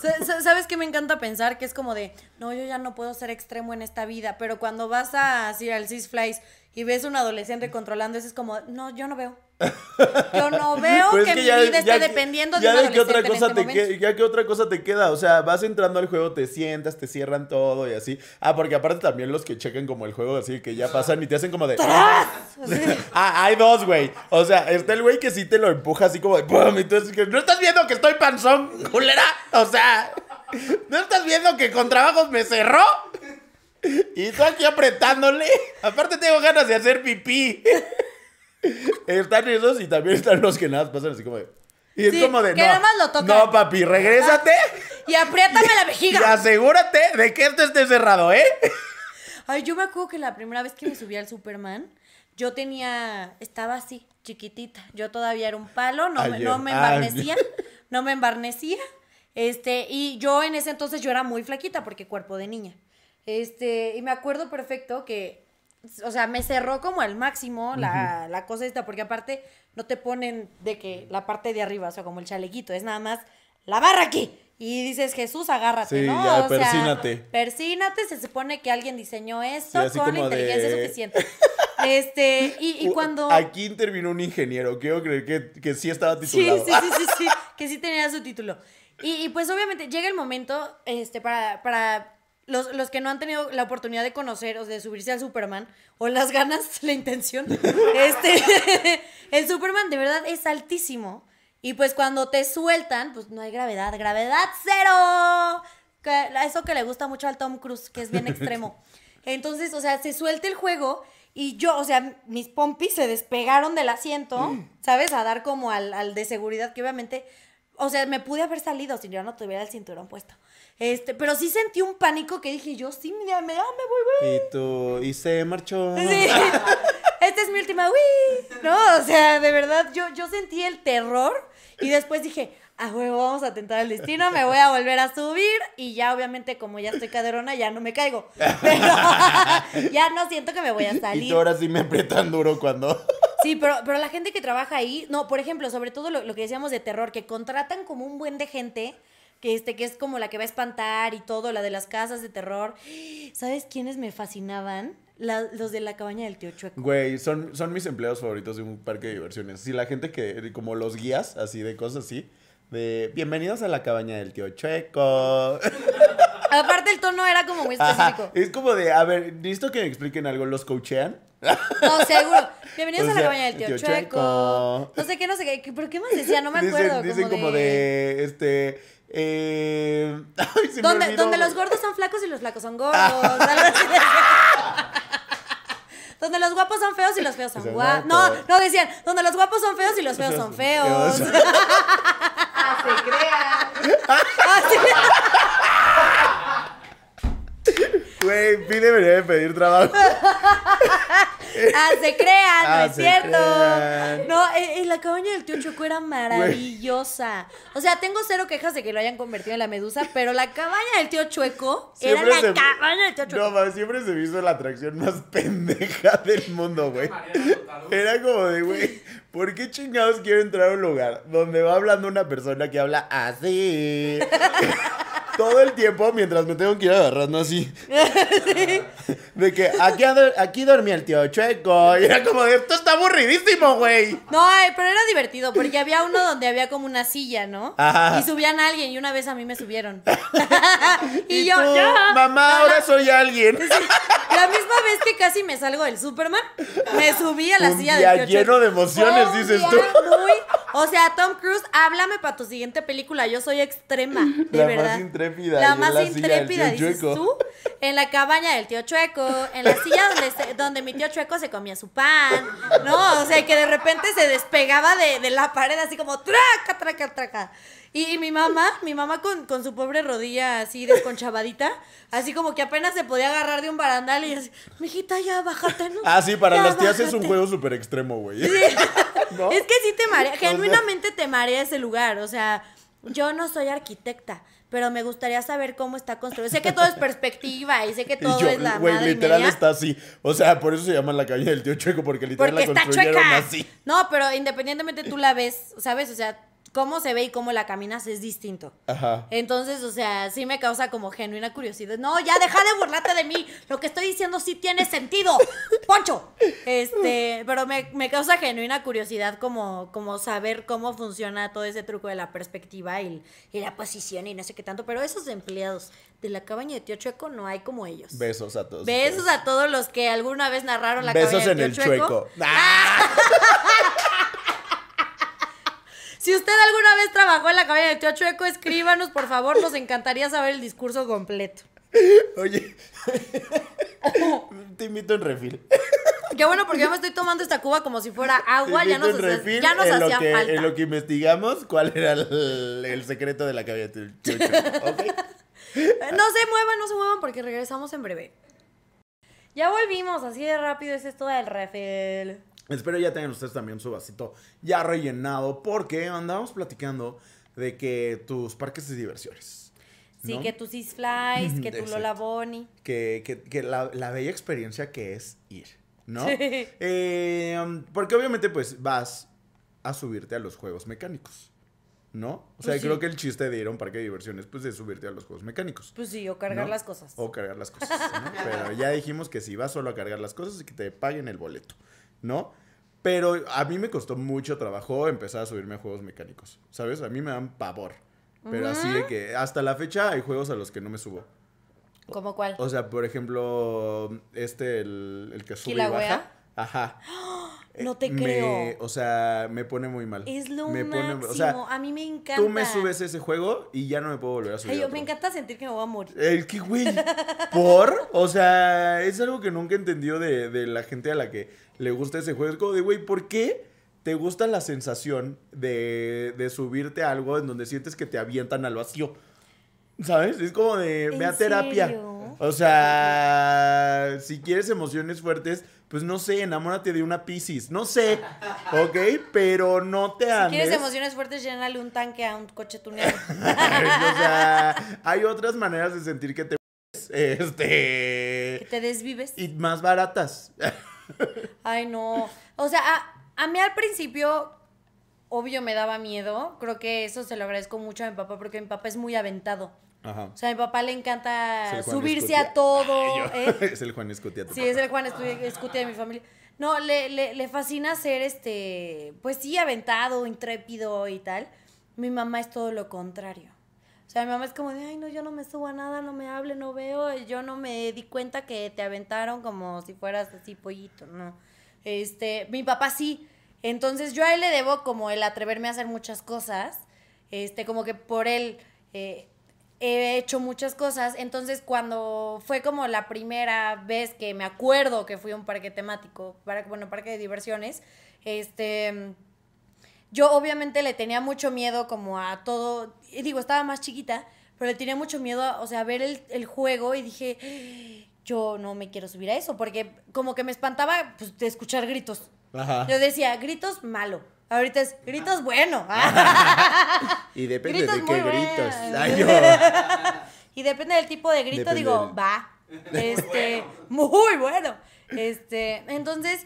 Sa- sa- ¿Sabes qué me encanta pensar? Que es como de, no, yo ya no puedo ser extremo en esta vida, pero cuando vas a así al Six Flags y ves un adolescente controlando eso, es como, no, yo no veo. Yo no veo Pues que, mi ya- vida esté que- dependiendo de ya un de otra cosa este te que- ya que otra cosa te queda, o sea, vas entrando al juego, te sientas, te cierran todo y así. Ah, porque aparte también los que chequen como el juego así que ya pasan y te hacen como de Ah, hay dos, güey. O sea, está el güey que sí te lo empuja así como de ¡pum! Y tú es que, ¿no estás viendo que estoy panzón, culera? O sea, ¿no estás viendo que con trabajos me cerró? Y tú aquí apretándole. Aparte tengo ganas de hacer pipí. Están esos y también están los que nada pasan así como de. Y es como de. que no, nada más lo tocan". No, papi, regrésate. Y apriétame la Y vejiga. asegúrate de que esto esté cerrado, ¿eh? Ay, yo me acuerdo que la primera vez que me subí al Superman, yo tenía, estaba así, chiquitita. Yo todavía era un palo, no, Ayer. no me embarnecía, no me embarnecía. Este, y yo en ese entonces yo era muy flaquita porque cuerpo de niña. Este, y me acuerdo perfecto que, o sea, me cerró como al máximo la, la cosa esta, porque aparte no te ponen de que la parte de arriba, o sea, como el chalequito, es nada más la barra aquí. Y dices, Jesús, agárrate, Sí, ¿no? ya, o sea, persínate. persínate, se supone que alguien diseñó esto Sí, con como inteligencia de- suficiente. Este, y, y cuando... Aquí intervino un ingeniero. Quiero creer que, que sí estaba Sí, titulado. sí, sí, sí, sí, que sí tenía su título. Y, y pues obviamente llega el momento, este, para, para los, los que no han tenido la oportunidad de conocer o de subirse al Superman, o las ganas, la intención, este, el Superman de verdad es altísimo. Y pues cuando te sueltan, pues no hay gravedad, gravedad cero. Que, eso que le gusta mucho al Tom Cruise, que es bien extremo. Entonces, o sea, se suelta el juego y yo, o sea, mis pompis se despegaron del asiento, ¿sabes? A dar como al, al de seguridad, que obviamente, o sea, me pude haber salido si yo no tuviera el cinturón puesto. Este, pero sí sentí un pánico que dije, yo sí, me, me, ah, me voy, güey. Y tú, y se marchó. Sí. Esta es mi última, uy. No, o sea, de verdad, yo, yo sentí el terror y después dije, ah, huevo, vamos a tentar el destino, me voy a volver a subir y ya obviamente como ya estoy caderona, ya no me caigo. Pero ya no siento que me voy a Y salir. tú ahora sí me aprietan duro cuando. Sí, pero, pero la gente que trabaja ahí, no, por ejemplo, sobre todo lo, lo que decíamos de terror, que contratan como un buen de gente, que, este, que es como la que va a espantar y todo, la de las casas de terror. ¿Sabes quiénes me fascinaban? La- los de la cabaña del tío Chueco. Güey, son, son mis empleados favoritos de un parque de diversiones. Sí, la gente que, como los guías, así de cosas así. De bienvenidos a la cabaña del tío Chueco. Aparte el tono era como muy Ajá, específico. Es como de, a ver, necesito que me expliquen algo. ¿Los coachean? No, seguro. Bienvenidos O a la cabaña del tío, tío Chueco. Chueco. No sé qué, no sé qué. ¿Pero qué más decía? No me dicen acuerdo. dicen como, de... este. Eh, ay, se Donde, donde los gordos son flacos y los flacos son gordos. Donde los guapos son feos y los feos son guapos. No, no decían. Donde los guapos son feos y los feos son feos. Ah, se crea. Así. Güey, Pi debería de pedir trabajo. Ah, se crean, Ah, no es se cierto. crean. No, eh, eh, la cabaña del tío Choco era maravillosa. O sea, tengo cero quejas de que lo hayan convertido en la medusa, pero la cabaña del tío Chueco era la se- cabaña del tío Chueco. No, mames, siempre se me hizo la atracción más pendeja del mundo, güey. Era como de, güey, ¿por qué chingados quiero entrar a un lugar donde va hablando una persona que habla así? todo el tiempo mientras me tengo que ir agarrando así. De que aquí, aquí dormía el tío Chueco. Y era como de, esto está aburridísimo, güey. No, ay, pero era divertido porque había uno donde había como una silla, ¿no? Ajá. Y subían a alguien y una vez a mí me subieron. y, Y, yo, tú, ya. mamá, ahora soy alguien. La misma vez que casi me salgo del Superman, me subí a la Un silla del tío lleno Chueco. de emociones, dices tú. muy- o sea, Tom Cruise, háblame para tu siguiente película. Yo soy extrema, de La verdad. más intrépida, La más la intrépida, dices Chueco. tú. En la cabaña del tío Chueco, en la silla donde, se- donde mi tío Chueco se comía su pan. No, o sea, que de repente se despegaba de, de la pared así como traca, traca, traca. Y, mi mamá, mi mamá con, con su pobre rodilla así desconchavadita, así como que apenas se podía agarrar de un barandal y así, mijita, ya bájate, ¿no? Ah, sí, para Ya las tías es un bájate". juego súper extremo, güey. ¿No? Es que sí te marea, genuinamente te marea ese lugar. O sea, yo no soy arquitecta, pero me gustaría saber cómo está construido. Sé que todo es perspectiva y sé que todo y yo, es la güey, madre y literal media, está así. O sea, por eso se llama la cabaña del tío Chueco, porque literal porque la está construyeron chueca. así. No, pero independientemente tú la ves, ¿sabes? O sea, cómo se ve y cómo la caminas es distinto. Ajá. Entonces, o sea, sí me causa como genuina curiosidad. No, ya deja de burlarte de mí. Lo que estoy diciendo sí tiene sentido. Poncho. Este, pero me, me causa genuina curiosidad como, como saber cómo funciona todo ese truco de la perspectiva y, y la posición y no sé qué tanto. Pero esos empleados de la cabaña de Tío Chueco no hay como ellos. Besos a todos. Besos ustedes. a todos los que alguna vez narraron la Besos cabaña en de el Tío Chueco. chueco. ¡Ah! Si usted alguna vez trabajó en la cabaña de Tío Chueco, escríbanos, por favor. Nos encantaría saber el discurso completo. Oye. Te invito en refil. Qué bueno, porque yo me estoy tomando esta cuba como si fuera agua. Ya nos, hacía- ya nos en lo hacía que, falta. En lo que investigamos, cuál era el, el secreto de la cabaña del tío Chueco. No se muevan, no se muevan porque regresamos en breve. Ya volvimos, así de rápido es esto del refil. Espero ya tengan ustedes también su vasito ya rellenado, porque andábamos platicando de que tus parques de diversiones. Sí, ¿no? que tu Six Flies, que tu. Lola Bonnie. que, que- que la, la bella experiencia que es ir, ¿no? Sí. Eh, porque obviamente pues vas a subirte a los juegos mecánicos, ¿no? O sea, Pues sí. creo que el chiste de ir a un parque de diversiones pues es subirte a los juegos mecánicos. Pues sí, o cargar ¿no? las cosas. O cargar las cosas, ¿no? Pero ya dijimos que si vas solo a cargar las cosas y que te paguen el boleto, ¿no? Pero a mí me costó mucho trabajo empezar a subirme a juegos mecánicos, ¿sabes? A mí me dan pavor. Pero así de que hasta la fecha hay juegos a los que no me subo. ¿Cómo cuál? O sea, por ejemplo, este, el, el que sube y baja. Ajá. No te Me- creo. O sea, me pone muy mal. Es lo me pone- máximo. o sea, a mí me encanta. tú me subes ese juego y ya no me puedo volver a subir. Ay, yo otro. me encanta sentir que me voy a morir. El que, güey, ¿por? O sea, es algo que nunca he entendido de, de la gente a la que le gusta ese juego. Es como de, güey, ¿por qué te gusta la sensación de, de subirte a algo en donde sientes que te avientan al vacío? ¿Sabes? Es como de, ¿En ve a terapia. serio? O sea, si quieres emociones fuertes, pues no sé, enamórate de una Pisces. No sé, ¿ok? Pero no te Si andes. quieres emociones fuertes, llénale un tanque a un coche tuneado. o sea, hay otras maneras de sentir que te... que Este... te desvives. Y más baratas. Ay, no. O sea, a, a mí al principio, obvio, me daba miedo. Creo que eso se lo agradezco mucho a mi papá porque mi papá es muy aventado. Ajá. O sea, a mi papá le encanta subirse Escutia. a todo. Ay, ¿eh? Es el Juan Escutia. Sí, papá. es el Juan Escutia de mi familia. No, le, le, le fascina ser este, pues sí, aventado, intrépido y tal. Mi mamá es todo lo contrario. O sea, mi mamá es como de, ay, no, yo no me subo a nada, no me hable, no veo, yo no me di cuenta que te aventaron como si fueras así pollito, no. Este, mi papá sí. Entonces yo a él le debo como el atreverme a hacer muchas cosas. Este, como que por él eh, he hecho muchas cosas. Entonces, cuando fue como la primera vez que me acuerdo que fui a un parque temático, para, bueno, parque de diversiones, este, yo obviamente le tenía mucho miedo como a todo, digo, estaba más chiquita, pero le tenía mucho miedo, a, o sea, a ver el, el juego y dije, "Ah, yo no me quiero subir a eso, porque como que me espantaba pues, de escuchar gritos. Ajá. Yo decía, gritos malo. Ahorita es gritos bueno. Y depende Gritos de qué muy gritos. buenos. Ay, yo. Y depende del tipo de grito, Depende digo, del- va. Este, muy bueno. Este, entonces,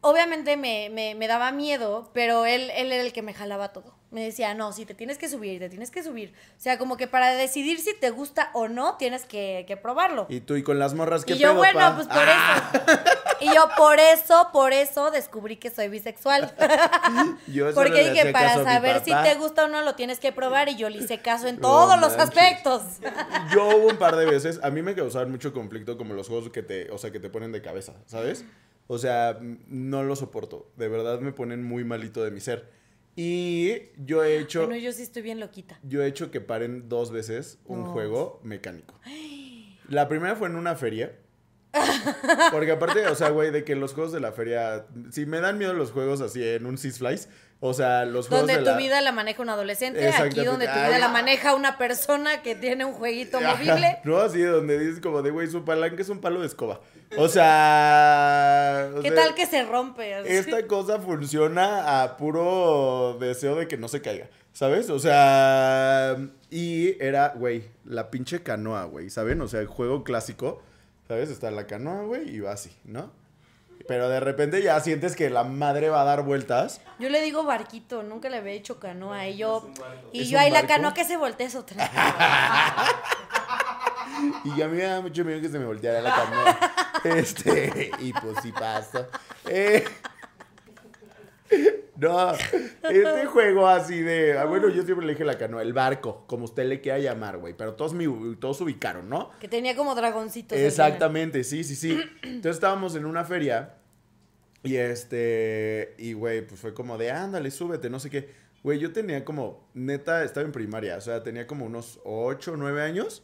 obviamente me, me, me daba miedo, pero él, él era el que me jalaba todo. Me decía, no, si te tienes que subir, te tienes que subir. O sea, como que para decidir si te gusta o no, tienes que, que probarlo. Y tú y con las morras que Y yo, bueno, pues por eso. Y yo, por eso, por eso descubrí que soy bisexual. Yo Porque dije, para saber si te gusta o no, lo tienes que probar. Y yo le hice caso en todos los manches. aspectos. Yo hubo un par de veces, a mí me causaban mucho conflicto como los juegos que te, o sea, que te ponen de cabeza, ¿sabes? O sea, no lo soporto. De verdad me ponen muy malito de mi ser. Y yo he hecho, Bueno, yo sí estoy bien loquita. yo he hecho que paren dos veces un No. juego mecánico. La primera fue en una feria. Porque aparte, o sea, güey, de que los juegos de la feria, si me dan miedo los juegos así en un Six Flies, o sea, los juegos Donde de tu la... vida la maneja un adolescente, aquí donde tu Ay. vida la maneja una persona que tiene un jueguito Ajá, movible. No, así donde dices como de, güey, su palanca es un palo de escoba. O sea... o ¿Qué sea, tal que se rompe? Así. Esta cosa funciona a puro deseo de que no se caiga, ¿sabes? O sea... Y era, güey, la pinche canoa, güey, ¿saben? O sea, el juego clásico, ¿sabes? Está la canoa, güey, y va así, ¿no? Pero de repente ya sientes que la madre va a dar vueltas. Yo le digo barquito, nunca le había hecho canoa. Y yo, y ¿Es yo ahí la canoa que se voltea es otra. Y a mí me da mucho miedo que se me volteara la canoa. Este, y pues sí pasa. Eh, no, este juego así de. ah, Bueno, yo siempre le dije la canoa, el barco, como usted le quiera llamar, güey. Pero todos, me, todos ubicaron, ¿no? Que tenía como dragoncitos. Exactamente, sí, sí, sí. Entonces estábamos en una feria y este, y güey, pues fue como de, ándale, súbete, no sé qué. Güey, yo tenía como, neta, estaba en primaria, o sea, tenía como unos 8 o 9 años.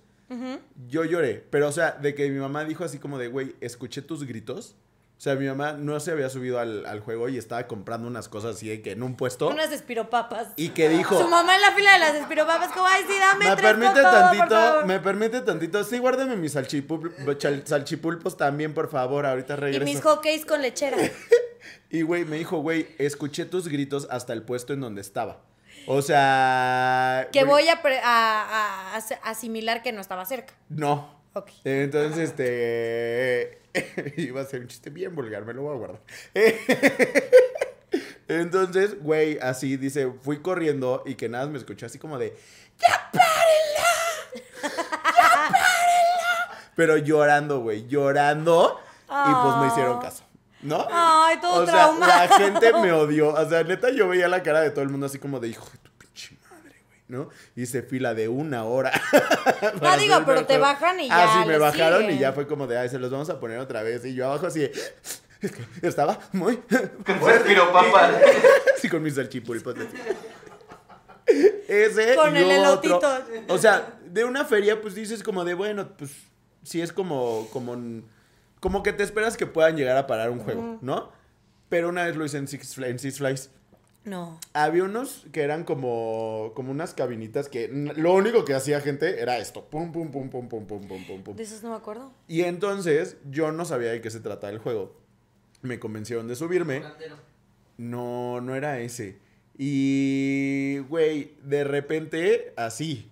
Yo lloré, pero o sea, de que mi mamá dijo así como de, güey, escuché tus gritos. O sea, mi mamá no se había subido al, al juego y estaba comprando unas cosas así de que en un puesto. Unas espiropapas. Y que dijo... Su mamá en la fila de las espiropapas, como, ay, sí, dame Me tres, permite por favor, por tantito, favor". me permite tantito. Sí, guárdame mis salchipul- salchipulpos también, por favor. Ahorita Y regreso. mis hockeys con lechera. Y, güey, me dijo, güey, escuché tus gritos hasta el puesto en donde estaba. O sea... Que voy a, pre- a- a- a asimilar que no estaba cerca. No. Ok. Entonces, este... Iba a ser un chiste bien vulgar, me lo voy a guardar. Entonces, güey, así dice, fui corriendo y que nada me escuché así como de, ¡Ya párenla! ¡Ya párenla! Pero llorando, güey, llorando. Y pues me hicieron caso, ¿no? Ay, todo o sea, traumado. la gente me odió. O sea, neta, yo veía la cara de todo el mundo así como de, hijo de tu ¿no? Hice fila de una hora. No digo, pero te bajan y Ah, ya sí, me bajaron y ya fue como de, ay, se los vamos a poner otra vez. Y yo abajo así de, es que estaba muy Con sus espiropapas. Sí, con mis salchipulpos. Ese Con y el otro. elotito. O sea, de una feria, pues dices como de, bueno, pues sí es como, como, como que te esperas que puedan llegar a parar un juego, ¿no? Pero una vez lo hice en Six, en Six Flags. No. Había unos que eran como, como unas cabinitas que lo único que hacía gente era esto. Pum, pum, pum, pum, pum, pum, pum, pum, pum. De esos no me acuerdo. Y entonces yo no sabía de qué se trataba el juego. Me convencieron de subirme. No, no era ese. Y, güey, de repente, así.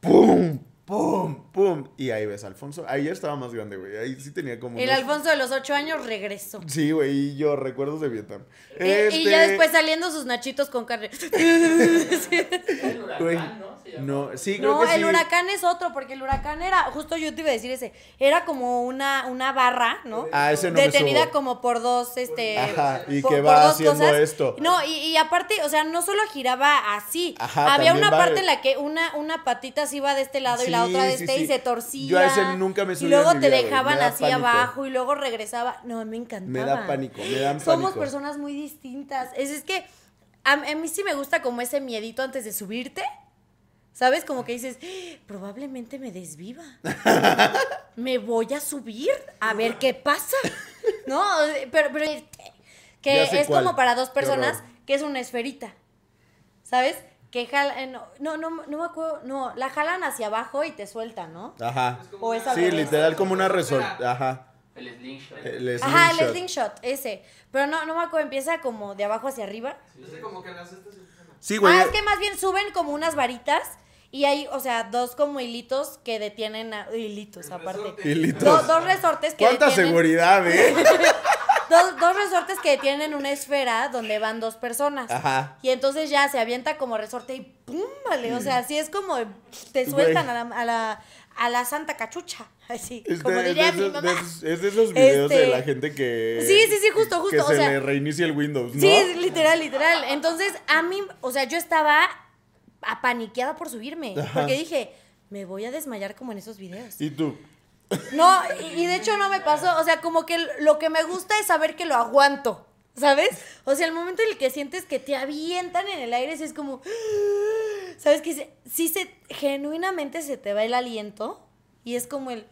¡Pum! ¡Pum! ¡Pum! Y ahí ves Alfonso. Ahí ya estaba más grande, güey. Ahí sí tenía como. El unos- Alfonso de los ocho años regresó. Sí, güey, y yo recuerdos de Vietnam. Y- Y ya Este, después saliendo sus nachitos con carne. Güey, no, sí, creo No, que sí. el huracán es otro, porque el huracán era, justo yo te iba a decir ese, era como una, una barra, ¿no? Ah, ese no Detenida como por dos, este... Ajá, y por- que va haciendo cosas. esto. No, y, y aparte, o sea, no solo giraba así, Ajá, había una va- parte en la que una, una patita se iba de este lado y la otra de sí, este sí. y se torcía. Yo a ese nunca me subí Y luego en mi te vida, dejaban así pánico. abajo y luego regresaba. No, me encantaba. Me da pánico, me dan Somos personas muy distintas. Es, es que a, a mí sí me gusta como ese miedito antes de subirte. ¿Sabes? Como que dices, "Ah, probablemente me desviva. me voy a subir a ver qué pasa. ¿No? Pero, pero que Ya sé es cuál. como para dos personas, que es una esferita. ¿Sabes? Que jala, eh, no, no, no, no me acuerdo, no, la jalan hacia abajo y te sueltan, ¿no? Ajá. O es Sí, literal como una resort. Ajá. El slingshot. El Ajá, el slingshot. ese. Pero no, no me acuerdo, empieza como de abajo hacia arriba. Es como que las estas Sí, güey. Ah, es que más bien suben como unas varitas y hay, o sea, dos como hilitos que detienen a, hilitos aparte. Hilitos. Do- dos resortes que ¿Cuánta detienen. seguridad, eh? dos, dos resortes que tienen una esfera donde van dos personas. Ajá. Y entonces ya se avienta como resorte y ¡pum! Vale. O sea, así es como te sueltan a la, a la, a la santa cachucha. Así, Es como de, diría de mi mamá. de esos- es de esos videos de Este- la gente que. Sí, sí, sí, justo, Que justo, se o sea- le reinicia el Windows, ¿no? Sí, es literal, literal. Entonces, a mí, o sea, yo estaba apaniqueada por subirme. Ajá. Porque dije, me voy a desmayar como en esos videos. Y tú. No, y, y de hecho no me pasó. O sea, como que lo que me gusta es saber que lo aguanto. ¿Sabes? O sea, el momento en el que sientes que te avientan en el aire, sí es como. ¿Sabes? Que se- sí se. Genuinamente se te va el aliento. Y es como el.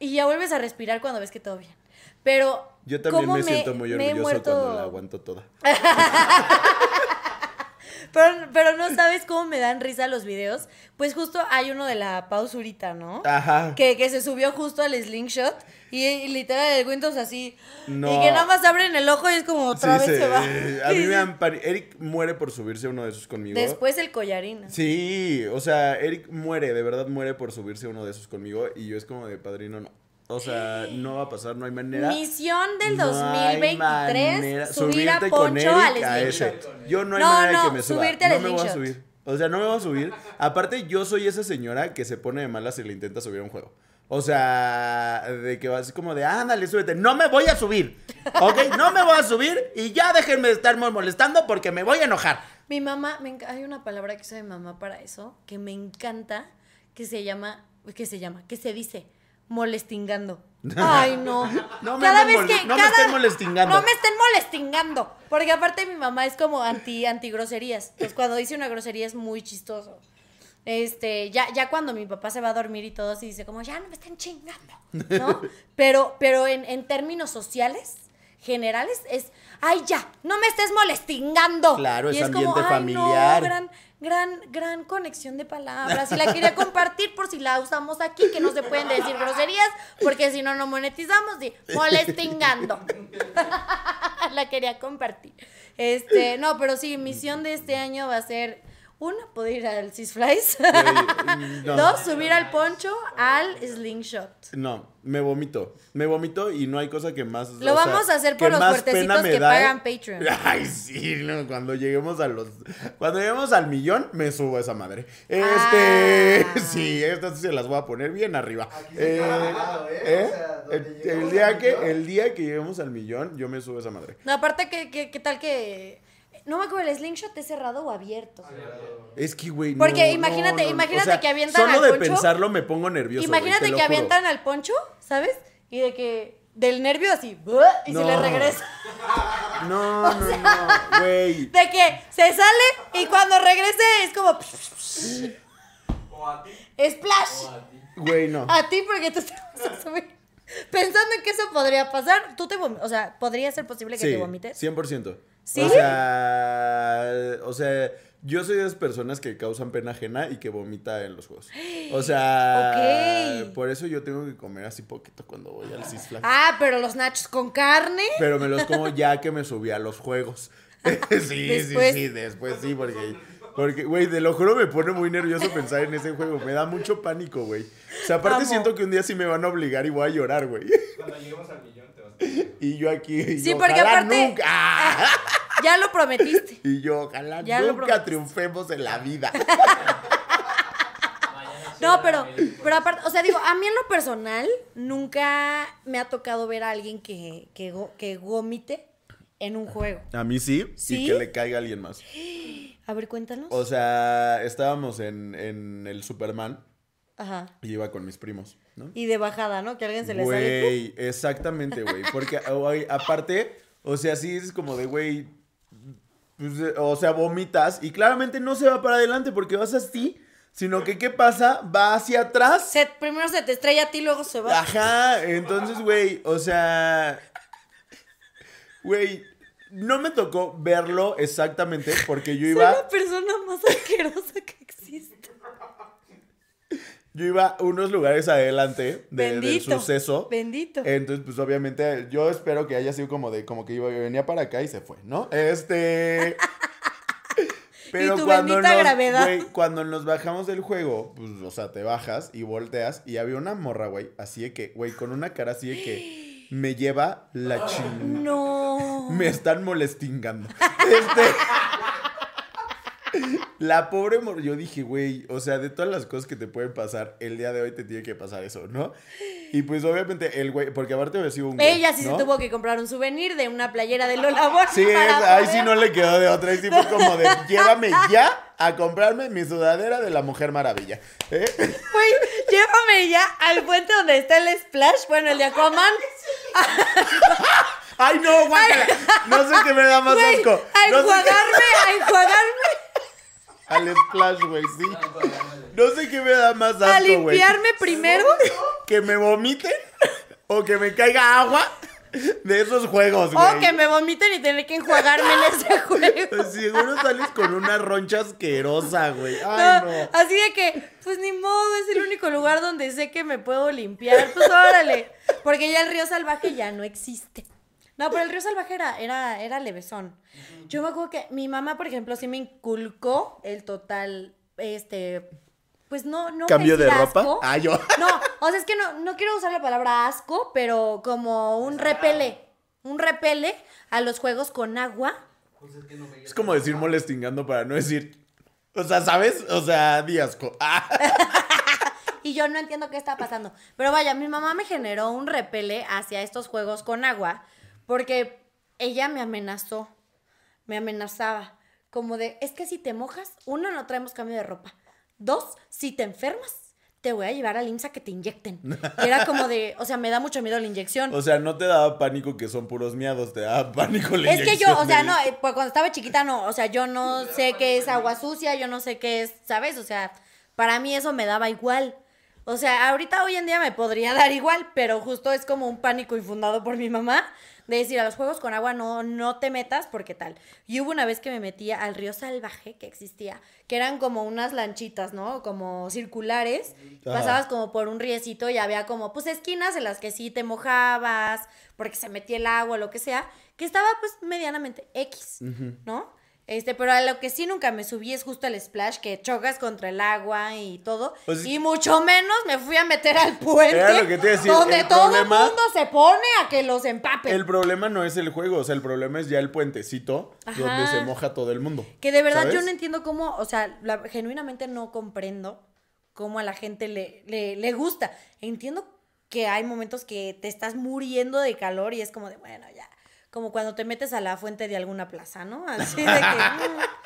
Y ya vuelves a respirar cuando ves que todo bien. Pero. Yo también ¿cómo me, siento muy orgulloso muerto- cuando la aguanto toda. Pero, pero no sabes cómo me dan risa los videos. Pues justo hay uno de la pausurita, ¿no? Ajá. Que, que se subió justo al slingshot y, y literal el Windows así. No. Y que nada más abren el ojo y es como otra Sí, vez se, va. eh, A mí me pari- Eric muere por subirse a uno de esos conmigo. Después el collarín. Sí, o sea, Eric muere, de verdad muere por subirse a uno de esos conmigo. Y yo es como de padrino, no. O sea, no va a pasar, no hay manera. Misión del No hay 2023, manera. subir a Poncho Eric al a ese. slingshot. Yo no hay No, manera de que me suba. subirte no me voy a subir. O sea, no me voy a subir. Aparte, yo soy esa señora que se pone de malas y le intenta subir a un juego. O sea, de que va así como de, ándale, súbete. No me voy a subir. ¿Ok? No me voy a subir y ya déjenme de estarme molestando porque me voy a enojar. Mi mamá, me hay una palabra que usa mi mamá para eso, que me encanta, que se llama, que se llama, que se dice molestingando. Ay, no. No me cada vez que no me estén molestingando. No me estén molestingando, porque aparte mi mamá es como anti anti groserías. Entonces cuando dice una grosería es muy chistoso. Este, ya, ya cuando mi papá se va a dormir y todo así dice como, ya no me estén chingando, ¿no? Pero, pero en, en términos sociales, generales, es, ay, ya, no me estés molestingando. Claro, Y es como, ambiente "Ay, familiar". No, gran, gran, gran conexión de palabras. Y la quería compartir por si la usamos aquí, que no se pueden decir groserías, porque si no, no monetizamos. Y molestingando. la quería compartir. Este, no, pero sí, misión de este año va a ser, uno, poder ir al Six Flies. mm, no. Dos, subir al poncho al slingshot. No, me vomito. Me vomito y no hay cosa que más. Lo sea, vamos a hacer por los fuertecitos que da, pagan ¿eh? Patreon. Ay, sí, no, cuando lleguemos a los. Cuando lleguemos al millón, me subo a esa madre. Este. Ah. Sí, estas se las voy a poner bien arriba. Aquí se Eh, está ¿eh? ¿eh? O sea, donde el, día que, millón. el día que lleguemos al millón, yo me subo a esa madre. No, aparte, ¿qué, qué, qué tal que...? No me acuerdo, ¿el slingshot es cerrado o abierto? Es que, güey. Porque no, imagínate- no, no. imagínate O sea, que avientan Solo al de poncho. pensarlo me pongo nervioso. Imagínate que avientan al poncho, ¿sabes? Y de que... Del nervio así, y No. se le regresa. No, no, no, güey. De que se sale y cuando regrese es como... O a ti. Splash. O a ti. Güey, no. A ti porque tú te vas a subir. Pensando en que eso podría pasar, tú te vom- o sea, podría ser posible que Sí, te vomites. 100%. ¿Sí? O sea, o sea, yo soy de esas personas que causan pena ajena y que vomita en los juegos. O sea, por eso yo tengo que comer así poquito cuando voy al Six Flags. Ah, pero los nachos con carne. Pero me los como ya que me subí a los juegos. sí, Después. sí, sí, después sí, porque, porque, güey, te lo juro, me pone muy nervioso pensar en ese juego. Me da mucho pánico, güey. O sea, aparte Amo. siento que un día sí me van a obligar y voy a llorar, güey. Cuando lleguemos al millón Y yo aquí, y Sí, yo, porque aparte- nunca. ¡Ah! Ya lo prometiste. Y yo, ojalá Ya nunca triunfemos en la vida. No, pero, pero aparte, o sea, digo, a mí en lo personal nunca me ha tocado ver a alguien que, que, go- que vomite en un juego. A mí sí, ¿Sí? y que le caiga a alguien más. A ver, cuéntanos. O sea, estábamos en, en el Superman Ajá. y iba con mis primos, ¿no? Y de bajada, ¿no? Que alguien se le sale. Güey, exactamente, güey. Porque, güey, aparte, o sea, sí es como de, güey, pues, eh, o sea, vomitas y claramente no se va para adelante porque vas así, sino que, ¿qué pasa? Va hacia atrás. Se- primero se te estrella a ti, luego se va. Ajá, entonces, güey, o sea, güey, no me tocó verlo exactamente porque yo Soy iba, la persona más asquerosa que. Yo iba unos lugares adelante de- del suceso. Bendito. Entonces, pues obviamente, yo espero que haya sido como de, como que iba, venía para acá y se fue, ¿no? Este. Pero Y tu cuando nos, gravedad. cuando nos bajamos del juego, pues, o sea, te bajas y volteas y había una morra, güey, así de que, güey, con una cara así de que, me lleva la chingada. No. Me están molestingando. Este. La pobre mor- yo dije, güey, o sea, de todas las cosas que te pueden pasar, el día de hoy te tiene que pasar eso, ¿no? Y pues obviamente el güey, porque aparte había sido un güey, Ella sí ¿no? se tuvo que comprar un souvenir de una playera de Lola Bonnie. Sí, para ahí sí no le quedó de otra, ahí sí fue como de, llévame ya a comprarme mi sudadera de la Mujer Maravilla. ¿eh? Güey, llévame ya al puente donde está el Splash, bueno, el de Aquaman. Ay, no, guácala. No sé qué me da más Güey, asco. a No sé qué- enjuagarme, a enjuagarme, Al splash, güey, sí. No sé qué me da más asco, a güey. limpiarme primero. Que me vomiten o que me caiga agua de esos juegos, güey. O que me vomiten y tener que enjuagarme en ese juego. Pues Seguro sales con una roncha asquerosa, güey. No, Ay, no. Así de que, pues ni modo, es el único lugar donde sé que me puedo limpiar. Pues órale. Porque ya el río salvaje ya no existe. No, pero el río salvaje era, era, era levesón. Yo me acuerdo que mi mamá, por ejemplo, sí me inculcó el total, este, pues no, no. ¿Cambio de ropa? asco. Ah, yo. No, o sea, es que no, no quiero usar la palabra asco, pero como un repele. Un repele a los juegos con agua. Es como decir molestingando para no decir. O sea, ¿sabes? O sea, di asco. Ah. Y yo no entiendo qué está pasando. Pero vaya, mi mamá me generó un repele hacia estos juegos con agua porque ella me amenazó. Me amenazaba. Como de, es que si te mojas, uno, no traemos cambio de ropa. Dos, si te enfermas, te voy a llevar al IMSS a que te inyecten. Y era como de, o sea, me da mucho miedo la inyección. O sea, no te daba pánico que son puros miados, te daba pánico la Es que yo, inyección o sea, no, eh, pues cuando estaba chiquita no, o sea, yo no sé qué es agua sucia, yo no sé qué es, ¿sabes? O sea, para mí eso me daba igual. O sea, ahorita hoy en día me podría dar igual, pero justo es como un pánico infundado por mi mamá de decir a los juegos con agua no, no te metas porque tal. Y hubo una vez que me metía al río salvaje que existía, que eran como unas lanchitas, ¿no? Como circulares. Ajá. Pasabas como por un riecito y había como, pues, esquinas en las que sí te mojabas, porque se metía el agua, lo que sea, que estaba, pues, medianamente X, ¿no? Este, pero a lo que sí nunca me subí es justo el splash, que chocas contra el agua y todo. Sea, y mucho menos me fui a meter al puente. Lo que te iba a decir, Donde el todo problema- el mundo se pone a que los empapen. El problema no es el juego, o sea, el problema es ya el puentecito Ajá. donde se moja todo el mundo. Que de verdad yo no entiendo cómo, o sea, la- genuinamente no comprendo cómo a la gente le, le, le gusta. Entiendo que hay momentos que te estás muriendo de calor y es como de, bueno, ya, como cuando te metes a la fuente de alguna plaza, ¿no? Así de que...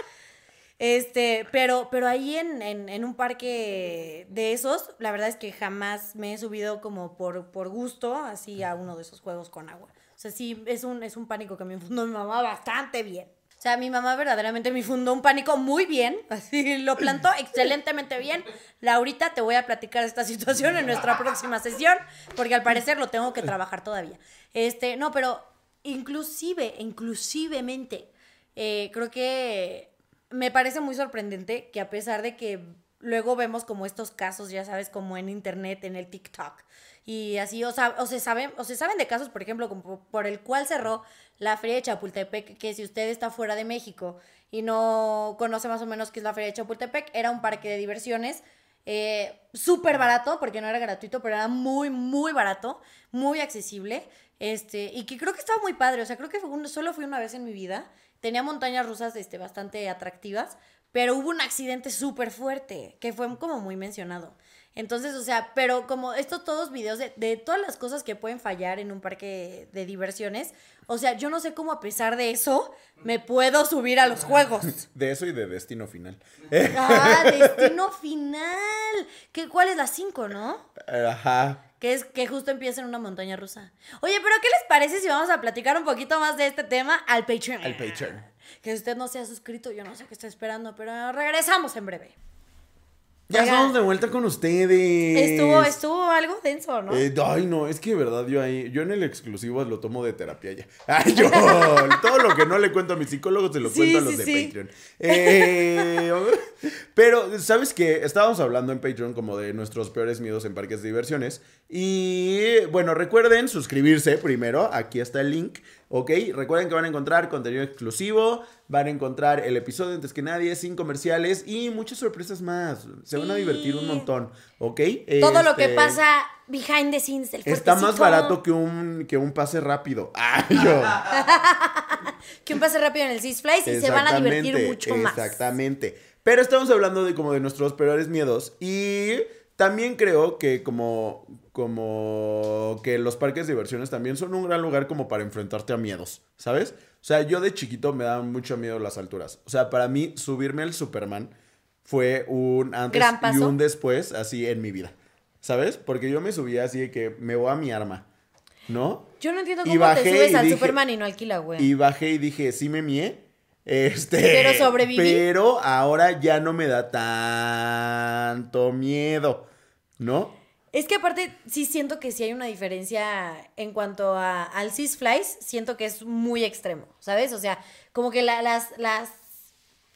Este, pero, pero ahí en, en, en un parque de esos, la verdad es que jamás me he subido como por, por gusto así a uno de esos juegos con agua. O sea, sí, es un, es un pánico que me infundó mi mamá bastante bien. O sea, mi mamá verdaderamente me fundó un pánico muy bien, así lo plantó excelentemente bien. Laurita, te voy a platicar esta situación en nuestra próxima sesión, porque al parecer lo tengo que trabajar todavía. Este, no, pero inclusive, inclusivemente, eh, creo que me parece muy sorprendente que a pesar de que luego vemos como estos casos, ya sabes, como en internet, en el TikTok, y así, o, sea, o, se saben, o se saben de casos, por ejemplo, como por el cual cerró la Feria de Chapultepec, que si usted está fuera de México y no conoce más o menos qué es la Feria de Chapultepec, era un parque de diversiones eh, súper barato, porque no era gratuito, pero era muy, muy barato, muy accesible, este, y que creo que estaba muy padre, o sea, creo que fue un- solo fui una vez en mi vida, tenía montañas rusas este, bastante atractivas, pero hubo un accidente súper fuerte, que fue como muy mencionado. Entonces, o sea, pero como estos todos videos de, de todas las cosas que pueden fallar en un parque de diversiones, o sea, yo no sé cómo a pesar de eso me puedo subir a los juegos. De eso y de destino final. Ah, destino final. ¿Qué, ¿Cuál es la 5, no? Ajá. Que es que justo empieza en una montaña rusa. Oye, pero ¿qué les parece si vamos a platicar un poquito más de este tema al Patreon? Al Patreon. Que si usted no se ha suscrito, yo no sé qué está esperando, pero regresamos en breve. Ya Oiga. estamos de vuelta con ustedes. Estuvo, estuvo algo denso, ¿no? Eh, ay, no, es que de verdad yo ahí, yo en el exclusivo lo tomo de terapia ya. Ay, yo, todo lo que no le cuento a mis psicólogos se lo Sí, cuento a los sí, de sí. Patreon. Eh, pero, ¿sabes qué? Estábamos hablando en Patreon como de nuestros peores miedos en parques de diversiones. Y bueno, recuerden suscribirse primero, aquí está el link. ¿Ok? Recuerden que van a encontrar contenido exclusivo, van a encontrar el episodio antes que nadie, sin comerciales y muchas sorpresas más. Se van a divertir un montón, ¿ok? Todo lo que Este, pasa behind the scenes del Está más barato que un, que un pase rápido. Ah, yo. Que un pase rápido en el Six Flies y se van a divertir mucho más. Exactamente. Pero estamos hablando de como de nuestros peores miedos. Y también creo que como, como que los parques de diversiones también son un gran lugar como para enfrentarte a miedos, ¿sabes? O sea, yo de chiquito me daban mucho miedo las alturas. O sea, para mí subirme al Superman fue un antes Gran y un después así en mi vida. ¿Sabes? Porque yo me subía así de que me voy a mi arma, ¿no? Yo no entiendo cómo te subes al dije- Superman y no alquila, güey. Y bajé y dije, sí me mié. Este, Pero sobreviví. Pero ahora ya no me da tanto miedo, ¿no? Es que aparte sí siento que sí hay una diferencia en cuanto a, al Six Flies, siento que es muy extremo, ¿sabes? O sea, como que la- las, las,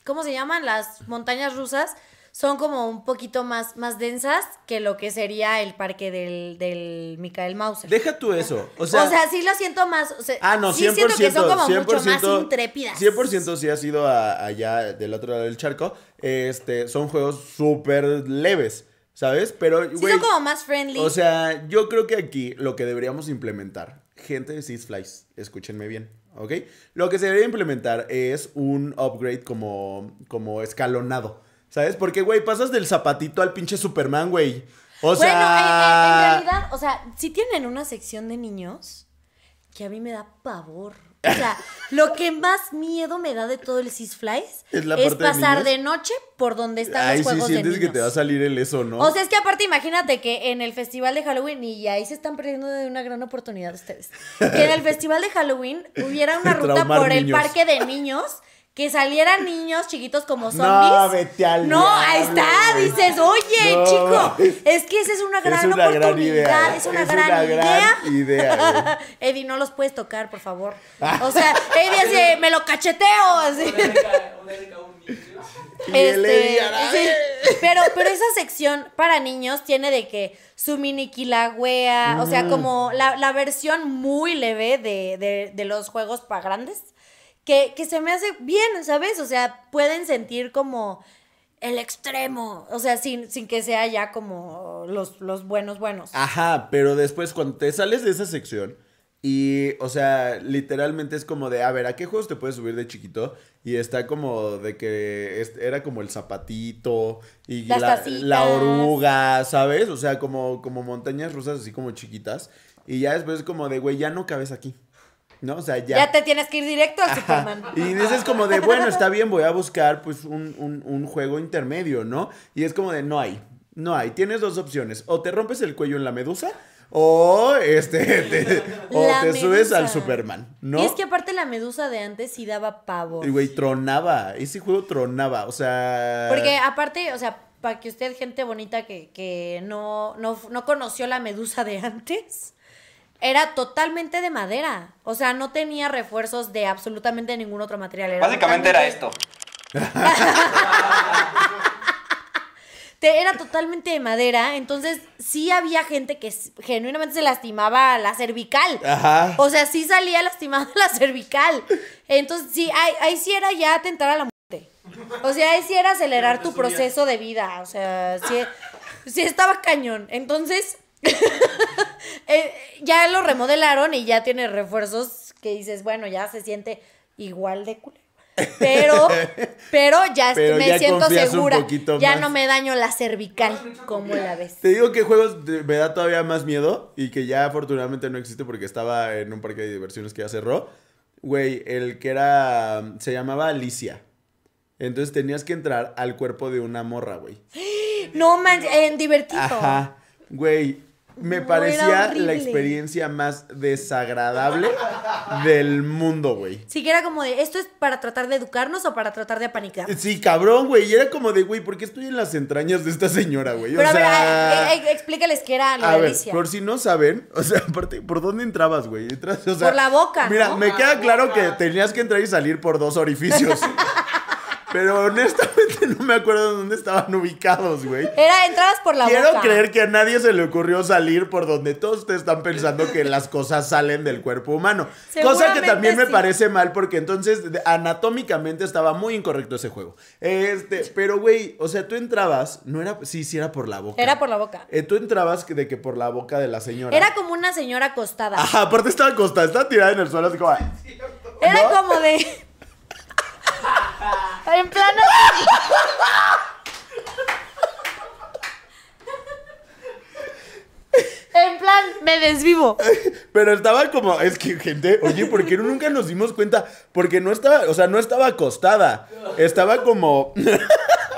¿cómo se llaman? Las montañas rusas son como un poquito más, más densas que lo que sería el parque del, del Michael Mauser. Deja tú eso. O O sea, sea, sí lo siento más, o sea, ah, no, 100%. sí siento que son como 100%, mucho más intrépidas. 100% sí ha sido a- allá del otro lado del charco. Este, son juegos súper leves, ¿sabes? Pero, Sí güey, son como más friendly. O sea, yo creo que aquí lo que deberíamos implementar, gente de Six Flies, escúchenme bien, ¿ok? Lo que se debería implementar es un upgrade como, como escalonado, ¿sabes? Porque, güey, pasas del zapatito al pinche Superman, güey. O bueno, en- en- en, sea... realidad, o sea, sí tienen una sección de niños que a mí me da pavor. O sea, lo que más miedo me da de todo el Six Flies ¿Es la de pasar de, noche por donde están Ay, los sí juegos de sientes niños. que te va a salir el eso, ¿no? O sea, es que aparte imagínate que en el festival de Halloween, y ahí se están perdiendo de una gran oportunidad ustedes, que en el festival de Halloween hubiera una ruta Traumar por el parque de niños, que salieran niños chiquitos como No, zombies. vete al No, ahí está, güey. dices, oye, No, chico, es- que esa es una gran es una gran oportunidad, idea. es una es gran una idea. gran. Eddie, no los puedes tocar, por favor. O sea, Eddie así, me lo cacheteo, así. Este, sí, pero, pero esa sección para niños tiene de que su mini quilagüea, o sea, como la, la versión muy leve de, de- de los juegos para grandes, que, que se me hace bien, ¿sabes? O sea, pueden sentir como el extremo, o sea, sin, sin que sea ya como los, los buenos buenos. Ajá, pero después cuando te sales de esa sección y, o sea, literalmente es como de, a ver, ¿a qué juegos te puedes subir de chiquito? Y está como de que es- era como el zapatito y la, la oruga, ¿sabes? O sea, como, como montañas rusas así como chiquitas. Y ya después es como de, güey, ya no cabes aquí. ¿No? O sea, ya. ya. te tienes que ir directo al Ajá. Superman. Y dices como de, bueno, está bien, voy a buscar pues un, un- un juego intermedio, ¿no? Y es como de, no hay, no hay. Tienes dos opciones. O te rompes el cuello en la medusa o, este, te, o te subes al. Superman, ¿no? Y es que aparte la medusa de antes sí daba pavo. Y, güey, tronaba. Ese juego tronaba. O sea... Porque aparte, o sea, para que usted, gente bonita que, que no, no, no conoció la medusa de antes, era totalmente de madera. O sea, no tenía refuerzos de absolutamente ningún otro material. Era Básicamente era esto. era totalmente de madera. Entonces, sí había gente que genuinamente se lastimaba la cervical. Ajá. O sea, sí salía lastimada la cervical. Entonces, sí, ahí, ahí sí era ya atentar a la muerte. O sea, ahí sí era acelerar tu proceso de vida. O sea, sí, sí estaba cañón. Entonces, eh, ya lo remodelaron y ya tiene refuerzos que dices, bueno, ya se siente igual de culero. Pero, pero ya Pero me ya siento segura. Ya más. no me daño la cervical como la ves. Te digo que juegos me da todavía más miedo y que ya afortunadamente no existe porque estaba en un parque de diversiones que ya cerró. Güey, el que era... Se llamaba Alicia. Entonces tenías que entrar al cuerpo de una morra, güey. No man, en divertido. Ajá. Güey, me No, parecía la experiencia más desagradable del mundo, güey. Sí, que era como de, ¿esto es para tratar de educarnos o para tratar de apanicar? Sí, cabrón, güey. Y era como de, güey, ¿por qué estoy en las entrañas de esta señora, güey? Pero o a ver, a- explícales qué era la A ver, por si no saben, o sea, aparte, ¿por dónde entrabas, güey? O sea, Por la boca, Mira, ¿no? me queda claro que tenías que entrar y salir por dos orificios. Pero honestamente no me acuerdo dónde estaban ubicados, güey. Era, entrabas por la Quiero boca. creer que a nadie se le ocurrió salir por donde todos ustedes están pensando que las cosas salen del cuerpo humano. Cosa que también me sí. parece mal porque entonces anatómicamente estaba muy incorrecto ese juego. Este, pero güey, o sea, tú entrabas, no era, sí, sí era por la boca. Era por la boca. Eh, tú entrabas de que por la boca de la señora. Era como una señora acostada. Ajá, aparte estaba acostada, estaba tirada en el suelo así como... Era ¿no? como de. En plan. en plan, me desvivo. Pero estaba como, es que gente, oye, ¿por qué nunca nos dimos cuenta? Porque no estaba, o sea, no estaba acostada. Estaba como.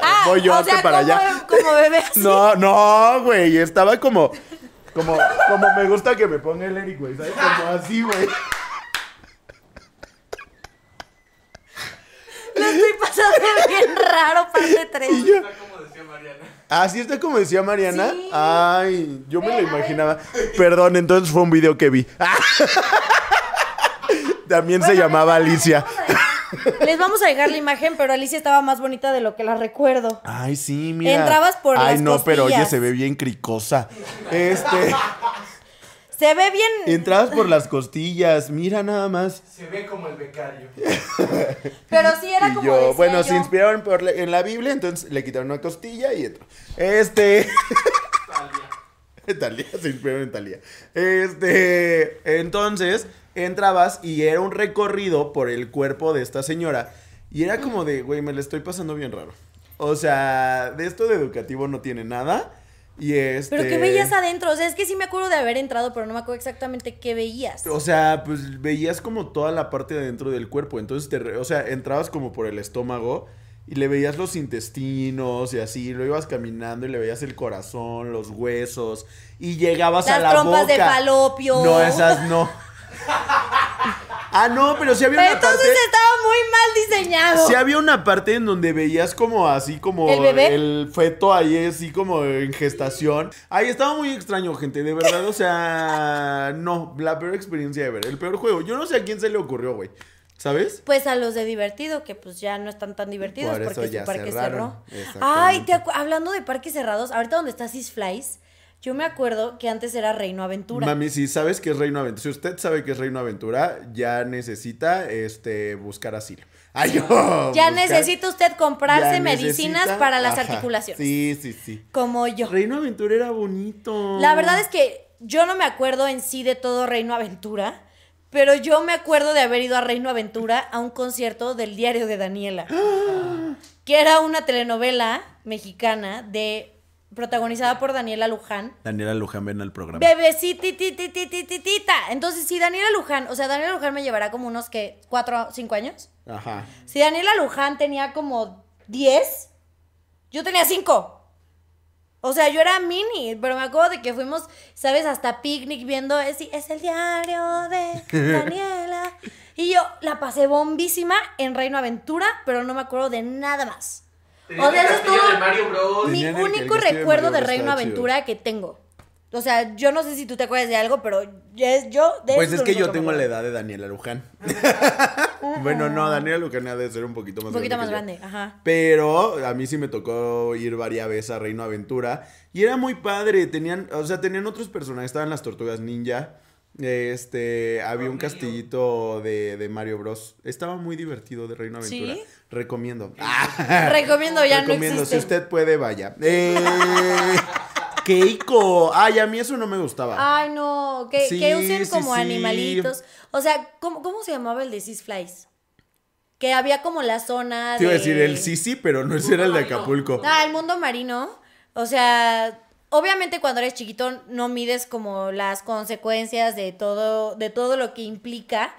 Ah, Voy yo o sea, para como, allá. como bebé así. No, no, güey. Estaba como. Como, como me gusta que me ponga el Eric, güey. ¿Sabes? Como así, güey. Lo estoy pasando bien raro, parte 3. Y yo, Está como decía Mariana. Así está como decía Mariana. Sí. Ay, yo me lo imaginaba. Perdón, entonces fue un video que vi. También se llamaba Alicia. Les vamos a dejar la imagen, pero Alicia estaba más bonita de lo que la recuerdo. Ay, sí, mira. Entrabas por Ay, las no, pero oye, se ve bien cricosa. Este. Se ve bien. Entrabas por las costillas, mira nada más. Se ve como el becario. Pero sí era Y como. yo, decía bueno, yo. se inspiraron por la- en la Biblia, entonces le quitaron una costilla y entró. Este. Talia. Talía, se inspiraron en Talía. Este. Entonces, entrabas y era un recorrido por el cuerpo de esta señora. Y era como de, güey, me la estoy pasando bien raro. O sea, de esto de educativo no tiene nada. Y este. Pero ¿qué veías adentro? O sea, es que sí me acuerdo de haber entrado, pero no me acuerdo exactamente qué veías. O sea, pues veías como toda la parte de adentro del cuerpo. Entonces, te re- o sea, entrabas como por el estómago y le veías los intestinos y así. Lo ibas caminando y le veías el corazón, los huesos. Y llegabas a Las la trompas boca. de falopio. No, esas no. ah, no, pero sí había Pero una entonces parte. estaba muy mal diseñado. Sí había una parte en donde veías como así como ¿El bebé? el feto ahí así como en gestación. Ay, estaba muy extraño, gente, de verdad, o sea, no, la peor experiencia de ver, el peor juego. Yo no sé a quién se le ocurrió, güey. ¿Sabes? Pues a los de divertido, que pues ya no están tan divertidos Por porque su parque cerraron. cerró. Ay, te acu- hablando de parques cerrados, ahorita donde está Six Flies, yo me acuerdo que antes era Reino Aventura. Mami, si sabes que es Reino Aventura, si usted sabe que es Reino Aventura, ya necesita este buscar asilo. Ay, yo, ya buscar- necesita usted comprarse ya medicinas necesita- para las ajá, articulaciones. Sí, sí, sí. Como yo. Reino Aventura era bonito. La verdad es que yo no me acuerdo en sí de todo Reino Aventura, pero yo me acuerdo de haber ido a Reino Aventura a un concierto del diario de Daniela, que era una telenovela mexicana de protagonizada por Daniela Luján. Daniela Luján ven al programa. Bebecitititititita. Entonces, si Daniela Luján, o sea, Daniela Luján me llevará como unos que cuatro, cinco años. Ajá. Si Daniela Luján tenía como 10, yo tenía 5. O sea, yo era mini, pero me acuerdo de que fuimos, ¿sabes? Hasta picnic viendo, es, es el diario de Daniela. Y yo la pasé bombísima en Reino Aventura, pero no me acuerdo de nada más. O sea, eso es todo de Mario Bros. Mi Tenían el- el único castillo de recuerdo Mario de Bros, Reino estaba chido. Aventura que tengo. O sea, yo no sé si tú te acuerdas de algo, pero es yo de Pues eso es lo que único yo tengo me la acuerdo. edad de Daniela Luján. bueno, no, Daniela Luján ha de ser un poquito más Un poquito más grande. que yo. grande, ajá. Pero a mí sí me tocó ir varias veces a Reino Aventura. Y era muy padre. Tenían, o sea, tenían otros personajes. Estaban las tortugas ninja. Este, había un castillito de, de Mario Bros. Estaba muy divertido de Reino Aventura. ¿Sí? Recomiendo. Recomiendo, ya Recomiendo. no existe. Si usted puede, vaya. Eh, Keiko. Ay, a mí eso no me gustaba. Ay, no, que, Sí, que usen como sí. animalitos. O sea, ¿cómo, ¿cómo se llamaba el de Six Flies? Que había como la zona Te iba a de... decir el Sisi, pero no ese era el de Acapulco. Ah, el mundo marino. O sea, obviamente cuando eres chiquito no mides como las consecuencias de todo, de todo lo que implica.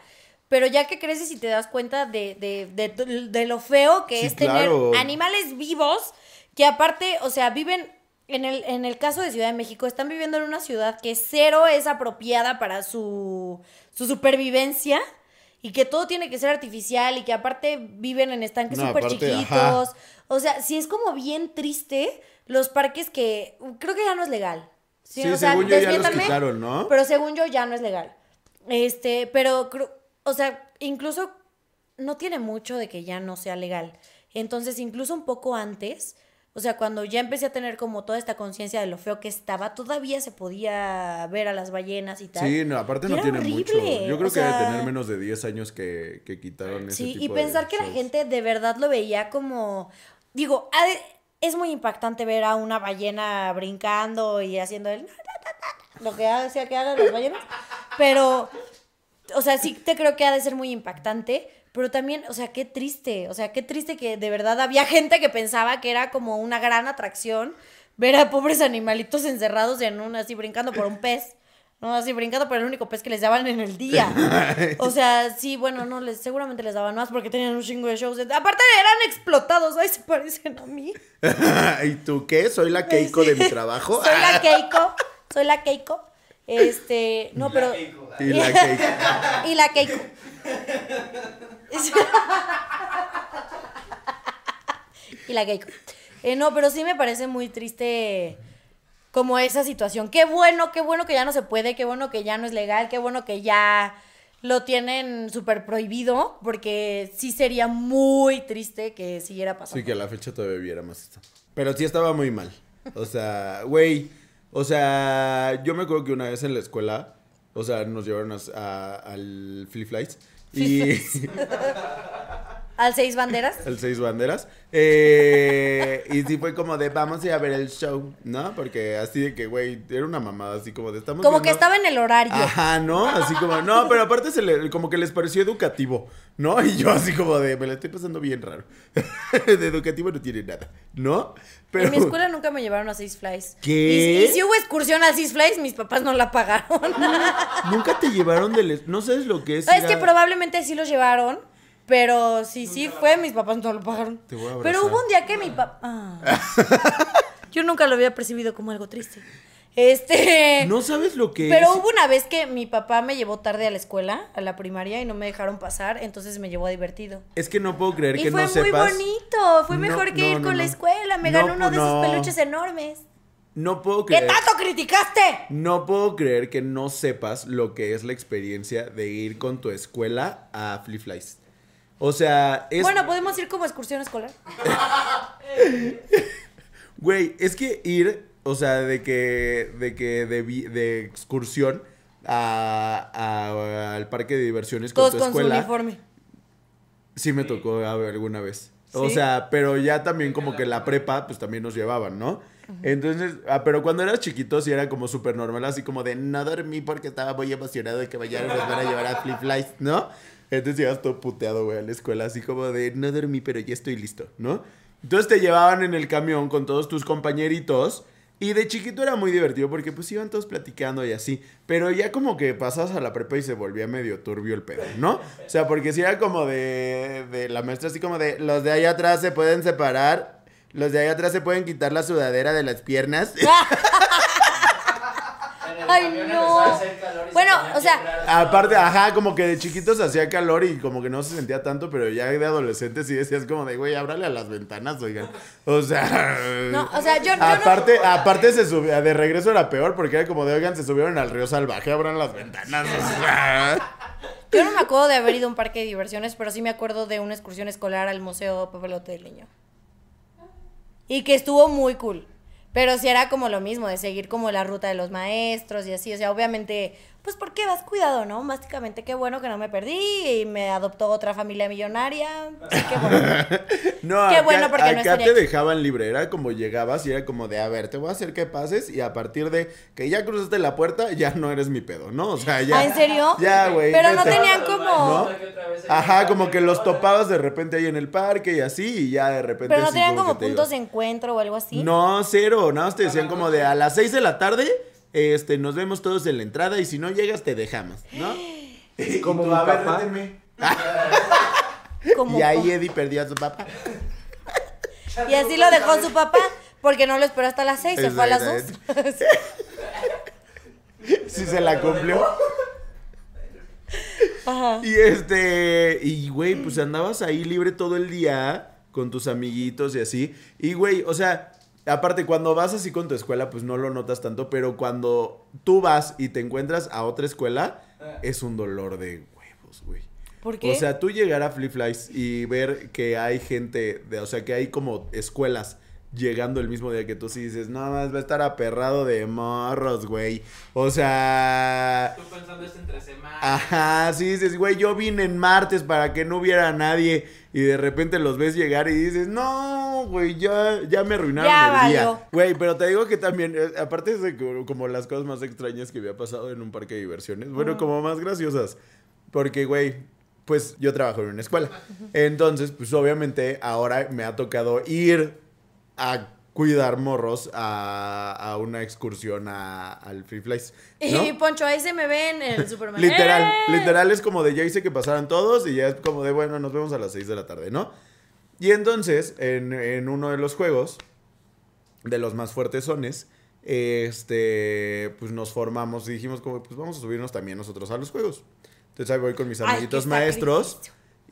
Pero ya que creces y te das cuenta de, de, de- de lo feo que Sí, es tener animales vivos, que aparte, o sea, viven, en el, en el caso de Ciudad de México, están viviendo en una ciudad que cero es apropiada para su, su supervivencia y que todo tiene que ser artificial y que aparte viven en estanques No, súper chiquitos. ajá. O sea, sí es como bien triste los parques que creo que ya no es legal. Sí, Sí, o sea, según yo ya los quitaron, ¿no? Pero según yo ya no es legal. Este, pero o sea, incluso no tiene mucho de que ya no sea legal. Entonces, incluso un poco antes, o sea, cuando ya empecé a tener como toda esta conciencia de lo feo que estaba, todavía se podía ver a las ballenas y tal. Sí, no, aparte no tiene horrible, mucho. Yo creo o que debe sea- tener menos de 10 años que, que quitaron ese Sí, tipo y de pensar que la gente de verdad lo veía como, digo, es muy impactante ver a una ballena brincando y haciendo el lo que hacía que hagan las ballenas, pero, o sea, sí te creo que ha de ser muy impactante, pero también, o sea, qué triste, o sea, qué triste que de verdad había gente que pensaba que era como una gran atracción ver a pobres animalitos encerrados en un, así brincando por un pez. No, así brincando por el único pez que les daban en el día. O sea, sí, bueno, no, les, seguramente les daban más porque tenían un chingo de shows. Aparte eran explotados, ay, se parecen a mí. ¿Y tú qué? ¿Soy la Keiko de mi trabajo? Soy la Keiko, soy la Keiko. Este, no, pero... Y la Keiko. y la Keiko. y la Keiko. Eh, no, pero sí me parece muy triste como esa situación. Qué bueno, qué bueno que ya no se puede, qué bueno que ya no es legal, qué bueno que ya lo tienen súper prohibido, porque sí sería muy triste que siguiera pasando. Sí, que a la fecha todavía viera más esto. Pero sí estaba muy mal. O sea, güey. O sea, yo me acuerdo que una vez en la escuela, o sea, nos llevaron a- a- al Flip Flights. Y Al seis banderas. el seis banderas. Eh, y sí fue como de vamos a ir a ver el show, ¿no? Porque así de que, güey, era una mamada así como de estamos Como que estaba en el horario. Ajá, ¿no? Así como, no, pero aparte se le, como que les pareció educativo, ¿no? Y yo así como de, me la estoy pasando bien raro. de educativo no tiene nada, ¿no? Pero En mi escuela nunca me llevaron a Six Flies. ¿Qué? Y, y si hubo excursión a Six Flies, mis papás no la pagaron. nunca te llevaron del... No sabes lo que es... es que probablemente sí los llevaron, pero si sí fue, mis papás no lo pagaron. Te voy a Pero hubo un día que mi papá... Yo nunca lo había percibido como algo triste. Este... No sabes lo que Pero es... hubo una vez que mi papá me llevó tarde a la escuela, a la primaria, y no me dejaron pasar, entonces me llevó a divertido. Es que no puedo creer Y que fue no muy sepas... bonito, fue No, mejor que no, ir no, con la escuela, me No, ganó uno de esos peluches enormes. No puedo ¿Qué creer... tanto criticaste? No puedo creer que no sepas lo que es la experiencia de ir con tu escuela a Flip Flies. O sea, es... Bueno, podemos ir como excursión escolar. Güey, es que ir, o sea, de que, de que, de, de excursión a, a- al parque de diversiones con Todos tu con su escuela, uniforme. sí me tocó a alguna vez. O sea, pero ya también como que la prepa, pues también nos llevaban, ¿no? Entonces, ah, pero cuando eras chiquito sí era como súper normal, así como de no dormí porque estaba muy emocionado de que nos van a llevar a Flip Flies, ¿no? Entonces llegas todo puteado, güey, a la escuela, así como de no dormí, pero ya estoy listo, ¿no? Entonces te llevaban en el camión con todos tus compañeritos. Y de chiquito era muy divertido porque pues iban todos platicando y así. Pero ya como que pasas a la prepa y se volvía medio turbio el pedo, ¿no? O sea, porque si era como de, de la maestra así como de los de allá atrás se pueden separar. Los de allá atrás se pueden quitar la sudadera de las piernas. Ay, no. Bueno, o sea, Aparte, ajá, como que de chiquitos hacía calor y como que no se sentía tanto, pero ya de adolescente sí decías como de, güey, ábrale a las ventanas, oigan. O sea... No, o sea, yo- yo no- Aparte, aparte se subía, de regreso era peor porque era como de, oigan, se subieron al río salvaje, abran las ventanas. o sea. yo no me acuerdo de haber ido a un parque de diversiones, pero sí me acuerdo de una excursión escolar al Museo Papelote del Niño. Y que estuvo muy cool. Pero sí era como lo mismo, de seguir como la ruta de los maestros y así. O sea, obviamente, pues porque vas cuidado, ¿no? Básicamente, qué bueno que no me perdí y me adoptó otra familia millonaria. Sí, qué bueno. No, Qué acá, bueno, porque no acá estaría te aquí. dejaban libre, era como llegabas y era como de, a ver, te voy a hacer que pases y a partir de que ya cruzaste la puerta, ya no eres mi pedo, ¿no? O sea, ya... ¿Ah, en serio? Ya, güey. Pero no tenían como... ¿No? Ajá, como que los topabas de repente ahí en el parque y así, y ya de repente. Pero no tenían como puntos de encuentro o algo así. No, cero, nada más te decían como de a las 6 de la tarde, este, nos vemos todos en la entrada y si no llegas te dejamos, ¿no? Como tú, mi a ver, papá. Como Y ahí Eddie perdió a su papá. Y así lo dejó su papá porque no lo esperó hasta las seis, se fue a las dos. Sí se la cumplió. Ajá. Y este, y güey, pues andabas ahí libre todo el día con tus amiguitos y así. Y güey, o sea, aparte cuando vas así con tu escuela, pues no lo notas tanto, pero cuando tú vas y te encuentras a otra escuela, es un dolor de huevos, güey. ¿Por qué? O sea, tú llegar a Flip Flies y ver que hay gente, de, o sea, que hay como escuelas llegando el mismo día que tú, sí dices, no más va a estar aperrado de morros, güey. O sea, Tú pensando esto entre semanas. ajá, sí dices, güey, yo vine en martes para que no hubiera nadie y de repente los ves llegar y dices, no, güey, ya, ya me arruinaron Ya el día. valió. Güey, pero te digo que también, eh, aparte de como, como las cosas más extrañas que había pasado en un parque de diversiones, bueno, como más graciosas, porque, güey, pues yo trabajo en una escuela. Entonces, pues obviamente ahora me ha tocado ir a cuidar morros a, a una excursión a- al Free Flies. ¿no? Y Poncho, ahí se me ve en el Superman. Literal, ¡Eh! literal es como de ya hice que pasaran todos y ya es como de bueno, nos vemos a las 6 de la tarde, ¿no? Y entonces, en, en uno de los juegos, de los más fuertes sones, este, pues nos formamos y dijimos como, pues vamos a subirnos también nosotros a los juegos. Entonces ahí voy con mis amiguitos maestros.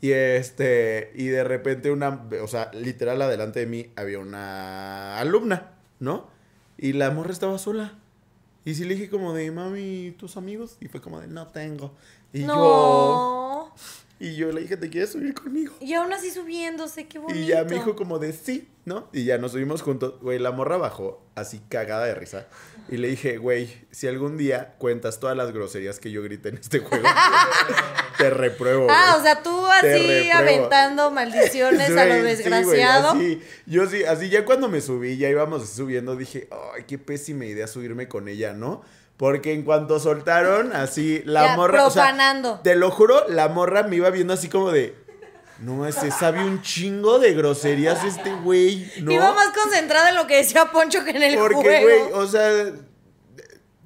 Y este, y de repente una, o sea, literal adelante de mí había una alumna, ¿no? Y la morra estaba sola. Y sí le dije como de, mami, ¿tus amigos? Y fue como de, no tengo. Y yo, No. Y yo le dije, ¿te quieres subir conmigo? Y aún así subiéndose, qué bonito. Y ya me dijo como de, sí, ¿no? Y ya nos subimos juntos. Güey, la morra bajó así cagada de risa. Y le dije, güey, si algún día cuentas todas las groserías que yo grité en este juego, te repruebo, Ah, o sea, tú así aventando maldiciones a lo sí, desgraciado. así. yo sí, así ya cuando me subí, ya íbamos subiendo, dije, ay, qué pésima idea subirme con ella, ¿no? Porque en cuanto soltaron, así, la Ya, morra. o sea, profanando. te lo juro, la morra me iba viendo así como de. No, se sabe un chingo de groserías este güey, ¿no? Iba más concentrada en lo que decía Poncho que en el Porque, juego. güey, o sea,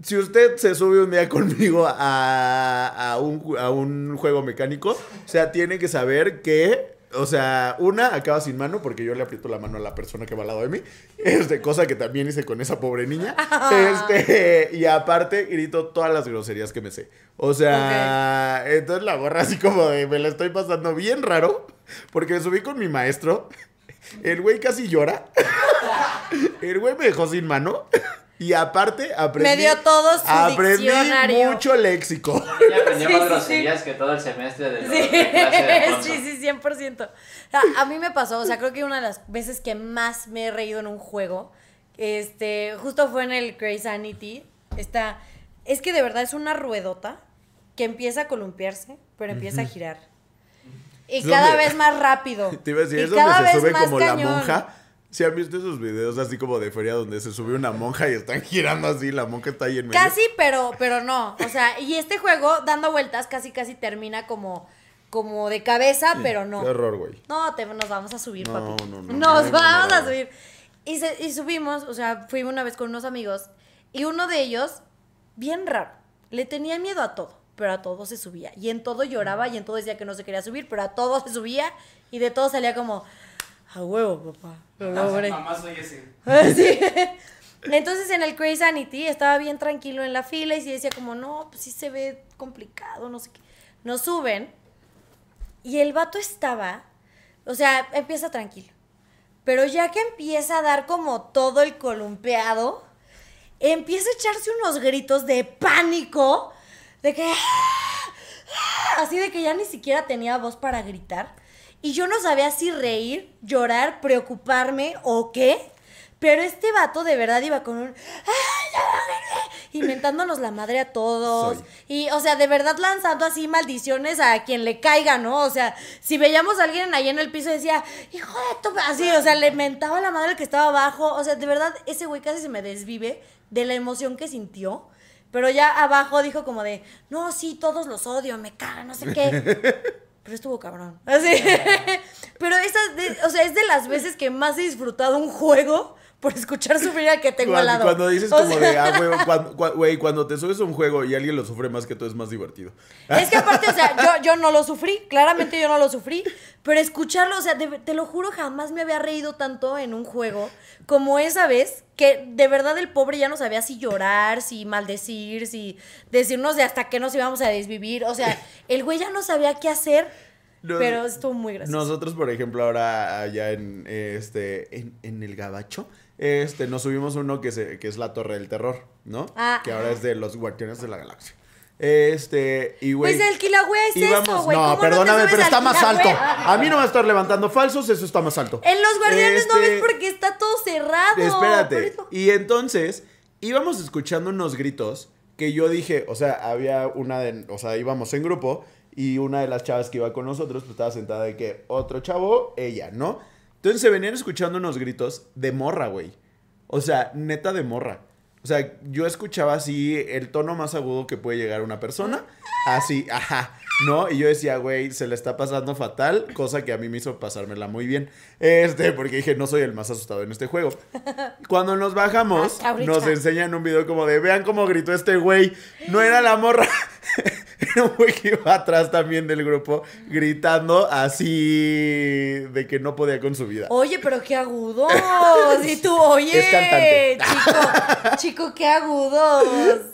si usted se sube un día conmigo a, a, un, a un juego mecánico, o sea, tiene que saber que, o sea, una, acaba sin mano porque yo le aprieto la mano a la persona que va al lado de mí, este, cosa que también hice con esa pobre niña, este, y aparte grito todas las groserías que me sé. O sea, entonces la borra así como de, me la estoy pasando bien raro, porque me subí con mi maestro, el güey casi llora. El güey me dejó sin mano. Y aparte aprendí. Me dio todo su aprendí diccionario. mucho léxico. Ya aprendió Sí, más sí, groserías que todo el semestre de, Sí, de clase de Alfonso. sí, sí, 100%. O sea, a mí me pasó, o sea, creo que una de las veces que más me he reído en un juego, este, justo fue en el Crazy Sanity. Está, es que de verdad es una ruedota que empieza a columpiarse, pero empieza a girar. Y cada vez más rápido. Te iba a decir, Y es donde cada se vez sube más como la cañón. monja. Si han visto esos videos así como de feria donde se sube una monja y están girando así, la monja está ahí en medio. Casi, pero, pero no. O sea, y este juego, dando vueltas, casi casi termina como, como de cabeza, pero no. Qué horror, güey. No, te, nos vamos a subir, No, papi. no, no, nos no vamos a subir. Y, se- y subimos, o sea, fuimos una vez con unos amigos y uno de ellos, bien raro, le tenía miedo a todo, pero a todo se subía. Y en todo lloraba y en todo decía que no se quería subir, pero a todo se subía y de todo salía como, a huevo, papá, logré. Mamá soy ese. Sí. Entonces en el Crazy Sanity estaba bien tranquilo en la fila y sí decía como, no, pues sí se ve complicado, no sé qué. Nos suben y el vato estaba, o sea, empieza tranquilo. Pero ya que empieza a dar como todo el columpeado, empieza a echarse unos gritos de pánico, de que... "Ah", Así de que ya ni siquiera tenía voz para gritar. Y yo no sabía si reír, llorar, preocuparme o qué. Pero este vato de verdad iba con un... Inventándonos la madre a todos. Soy. Y, o sea, de verdad lanzando así maldiciones a quien le caiga, ¿no? O sea, si veíamos a alguien ahí en el piso decía, hijo de tu... Así, o sea, le mentaba la madre al que estaba abajo. O sea, de verdad, ese güey casi se me desvive de la emoción que sintió. Pero ya abajo dijo como de, no, sí, todos los odio, me cagan, no sé qué. Pero estuvo cabrón. Así. Pero esa, de- o sea, es de las veces que más he disfrutado un juego por escuchar sufrir al que tengo al Cuando, lado. cuando dices O como sea, de, ah, güey, cuando, te subes a un juego y alguien lo sufre más que tú es más divertido. Es que aparte, o sea, yo, yo no lo sufrí, claramente yo no lo sufrí, pero escucharlo, o sea, te lo juro, jamás me había reído tanto en un juego como esa vez, que de verdad el pobre ya no sabía si llorar, si maldecir, si decirnos de hasta qué nos íbamos a desvivir, o sea, el güey ya no sabía qué hacer, No, pero estuvo muy gracioso. Nosotros, por ejemplo, ahora allá en este en, en el Gabacho, este nos subimos uno que se que es la Torre del Terror, ¿no? Ah, que ahora es de los Guardianes de la Galaxia. Este, y güey. Pues el Kilauea es íbamos- eso, güey. No, ¿Cómo no te perdóname, pero está más alto. A mí no me va a estar levantando falsos, eso está más alto. En los guardianes no Este, ves porque está todo cerrado. Espérate. Y entonces íbamos escuchando unos gritos que yo dije, o sea, había una de, o sea, íbamos en grupo y una de las chavas que iba con nosotros pues estaba sentada de que otro chavo, ella, ¿no? Entonces se venían escuchando unos gritos de morra, güey. O sea, neta de morra. O sea, yo escuchaba así el tono más agudo que puede llegar una persona. Así, ajá. ¿No? Y yo decía, güey, se le está pasando fatal, cosa que a mí me hizo pasármela muy bien. Este, porque dije, no soy el más asustado en este juego. Cuando nos bajamos, Ah, nos enseñan un video como de, vean cómo gritó este güey. No era la morra. Era un güey que iba atrás también del grupo, gritando así de que no podía con su vida. Oye, pero qué agudos. Y tú, oye, Es cantante. chico, chico, qué agudos.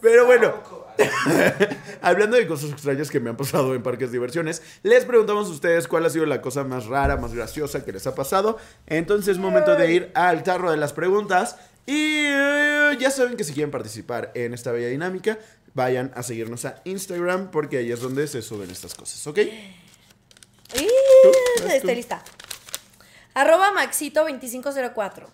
Pero bueno, hablando de cosas extrañas que me han pasado en parques de diversiones, les preguntamos a ustedes cuál ha sido la cosa más rara, más graciosa que les ha pasado. Entonces es momento de ir al tarro de las preguntas. Y eh, ya saben que si quieren participar en esta bella dinámica, vayan a seguirnos a Instagram porque ahí es donde se suben estas cosas, ¿ok? Tú. Estoy lista. Arroba Maxito2504.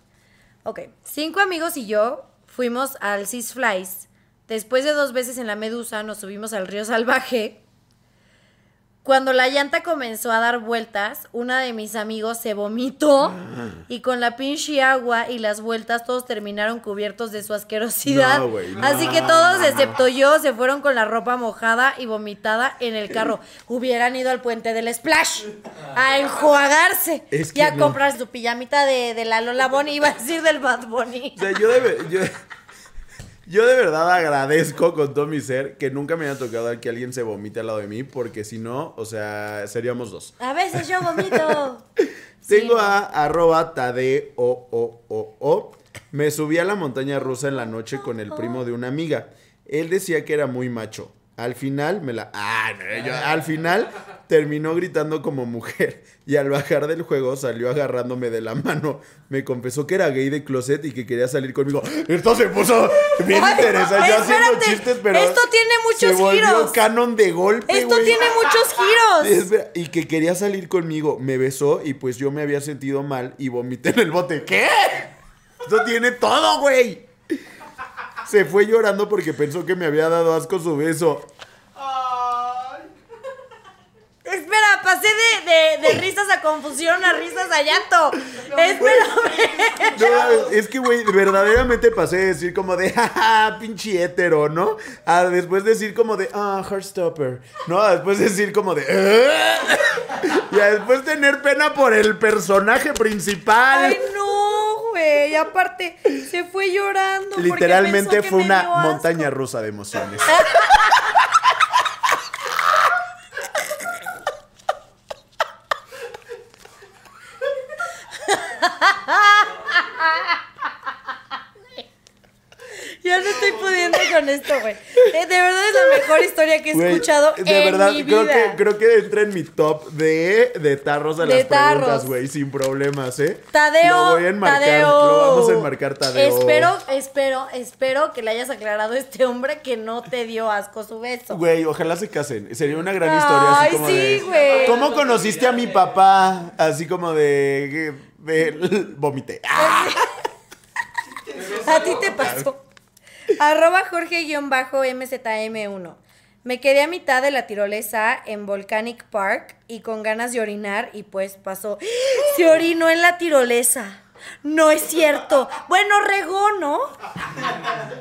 Ok. Cinco amigos y yo fuimos al Six Flies. Después de dos veces en la Medusa, nos subimos al río Salvaje. Cuando la llanta comenzó a dar vueltas, una de mis amigos se vomitó y con la pinche agua y las vueltas todos terminaron cubiertos de su asquerosidad. No, güey, no. Así que todos, excepto yo, se fueron con la ropa mojada y vomitada en el carro. Hubieran ido al puente del Splash a enjuagarse Es y a no. comprar su pijamita de, de la Lola Bonnie, iba a decir del Bad Bunny. O sea, yo de, ve- yo, yo de verdad agradezco con todo mi ser que nunca me haya tocado que alguien se vomite al lado de mí, porque si no, o sea, seríamos dos. A veces yo vomito. Tengo Sí, a arroba tade o, o, o, o. Me subí a la montaña rusa en la noche con el primo de una amiga. Él decía que era muy macho. Al final me la... Ah, no, yo- al final terminó gritando como mujer. Y al bajar del juego salió agarrándome de la mano. Me confesó que era gay de closet y que quería salir conmigo. Esto se puso bien Ay, interesante. Yo haciendo espérate, chistes, pero... esto tiene muchos se volvió giros. canon de golpe, Esto tiene muchos giros. Y que quería salir conmigo. Me besó y pues yo me había sentido mal y vomité en el bote. ¿Qué? Esto tiene todo, güey. Se fue llorando porque pensó que me había dado asco su beso. Espera, pasé de, de- de risas a confusión a risas a llanto. Espérame. No, es que, güey, verdaderamente pasé de decir como de, jaja, pinche hétero, ¿no? A después decir como de, ah, Heartstopper. No, a después decir como de, "Ah". y a después tener pena por el personaje principal. Ay, no, güey. Aparte, se fue llorando. Literalmente fue una montaña rusa de emociones. Ya no estoy pudiendo con esto, güey. Eh, de verdad es la mejor historia que he escuchado de en verdad, mi creo vida. que, creo que entra en mi top de, de tarros a De las preguntas, güey, sin problemas, ¿eh? Tadeo, Lo voy a enmarcar, Tadeo. lo vamos a enmarcar, Tadeo. Espero, espero, espero que le hayas aclarado a este hombre que no te dio asco su beso. Güey, ojalá se casen. Sería una gran historia. Así Ay, como sí, güey. ¿Cómo conociste a mi papá? Así como de. de vomité. ¡Ah! A ti te pasó. Arroba Jorge-MZM1. Me quedé a mitad de la tirolesa en Volcanic Park y con ganas de orinar y pues pasó. Se orinó en la tirolesa. No es cierto. Bueno, regó, ¿no?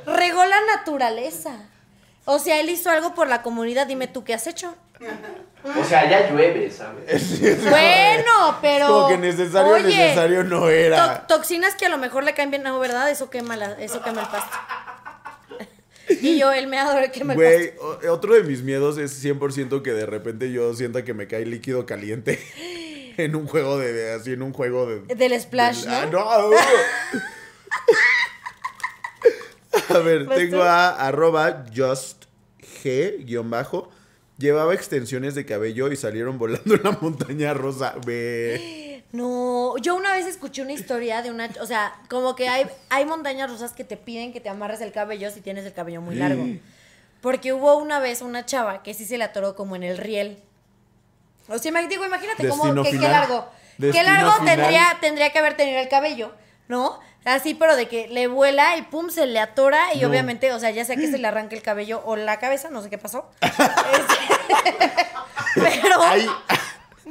Regó la naturaleza. O sea, él hizo algo por la comunidad. Dime tú, ¿qué has hecho? O sea, ya llueve, ¿sabes? Bueno, pero. Como que necesario, oye, necesario no to- era. toxinas que a lo mejor le caen bien, no, ¿verdad? Eso quema, la- eso quema el pasto. Y yo, el meador, quema el Güey, o- otro de mis miedos es 100% que de repente yo sienta que me cae líquido caliente en un juego de, de- así en un juego de Del splash, Ah, ¿no? no. A ver, ¿Vas tengo a arroba just G guion bajo. Llevaba extensiones de cabello y salieron volando en la montaña rosa. Ve. No, yo una vez escuché una historia de una, o sea, como que hay, hay montañas rusas que te piden que te amarres el cabello si tienes el cabello muy largo. Porque hubo una vez una chava que sí se le atoró como en el riel. O sea, digo, imagínate cómo, qué, largo. qué largo final. tendría, tendría que haber tenido el cabello, ¿no? Así, pero de que le vuela y pum, se le atora y No. obviamente, o sea, ya sea que se le arranque el cabello o la cabeza, no sé qué pasó. Este, pero,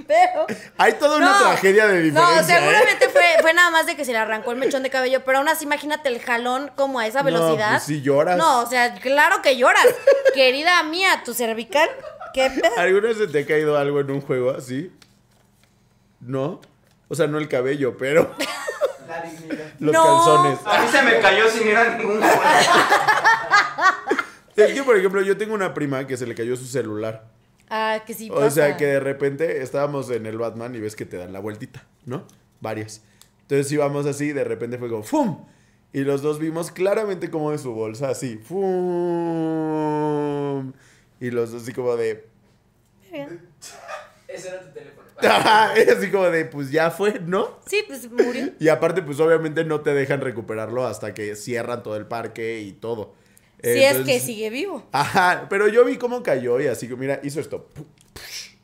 pero... hay toda una No, tragedia de diferencia. No, ¿eh? seguramente fue, fue nada más de que se le arrancó el mechón de cabello, pero aún así imagínate el jalón como a esa No, velocidad. pues sí lloras. No, o sea, claro que lloras. Querida mía, tu cervical, qué pedo. ¿Alguna vez se te ha caído algo en un juego así? ¿No? O sea, no el cabello, pero La dignidad. los No. calzones. A mí se me cayó sin ir a ningún juego. Es que, por ejemplo, yo tengo una prima que se le cayó su celular. Ah, que sí O pasa. sea, que de repente estábamos en el Batman y ves que te dan la vueltita, ¿no? Varias. Entonces íbamos así y de repente fue como ¡fum! Y los dos vimos claramente como de su bolsa así ¡fum! Y los dos así como de... Ese era tu teléfono. Ajá, así como de, pues ya fue, ¿no? Sí, pues murió. Y aparte, pues obviamente no te dejan recuperarlo hasta que cierran todo el parque y todo. Si es que sigue vivo. Ajá, pero yo vi cómo cayó y así que, mira, hizo esto.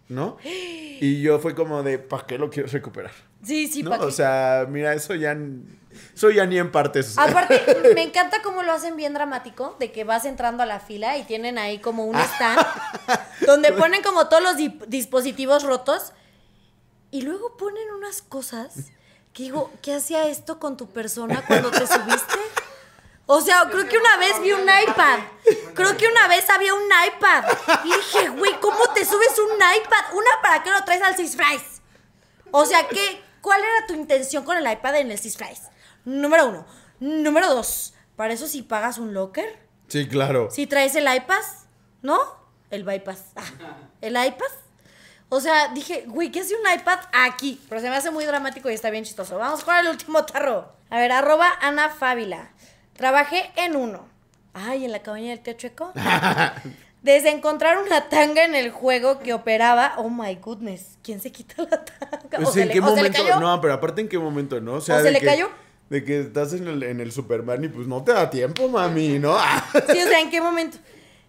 ¿No? Y yo fue como de, ¿para qué lo quiero recuperar? Sí, sí, ¿No? pa' qué. O sea, mira, eso ya, eso ya ni en partes. Aparte, me encanta cómo lo hacen bien dramático, de que vas entrando a la fila y tienen ahí como un stand donde ponen como todos los di- dispositivos rotos y luego ponen unas cosas que digo, ¿qué hacía esto con tu persona cuando te subiste? O sea, creo que una vez vi un iPad. Creo que una vez había un iPad. Y dije, güey, ¿cómo te subes un iPad? Una, ¿para qué lo traes al Six Flags? O sea, ¿qué, ¿cuál era tu intención con el iPad en el Six Flags? Número uno. Número dos. Para eso si pagas un locker. Sí, claro. Si traes el iPad, ¿no? El bypass. Ah, el iPad. O sea, dije, güey, ¿qué hace un iPad aquí? Pero se me hace muy dramático y está bien chistoso. Vamos con el último tarro. A ver, arroba Ana Fábila. Trabajé en uno. Ay, en la cabaña del tío Chueco. Desde encontrar una tanga en el juego que operaba. Oh my goodness. ¿Quién se quita la tanga? Pues, O se ¿En le- qué o se le momento? cayó. No, pero aparte, ¿en qué momento, no? O sea, ¿O se le que- cayó? De que estás en el, en el Superman y pues no te da tiempo, mami, ¿no? Sí, o sea, ¿en qué momento?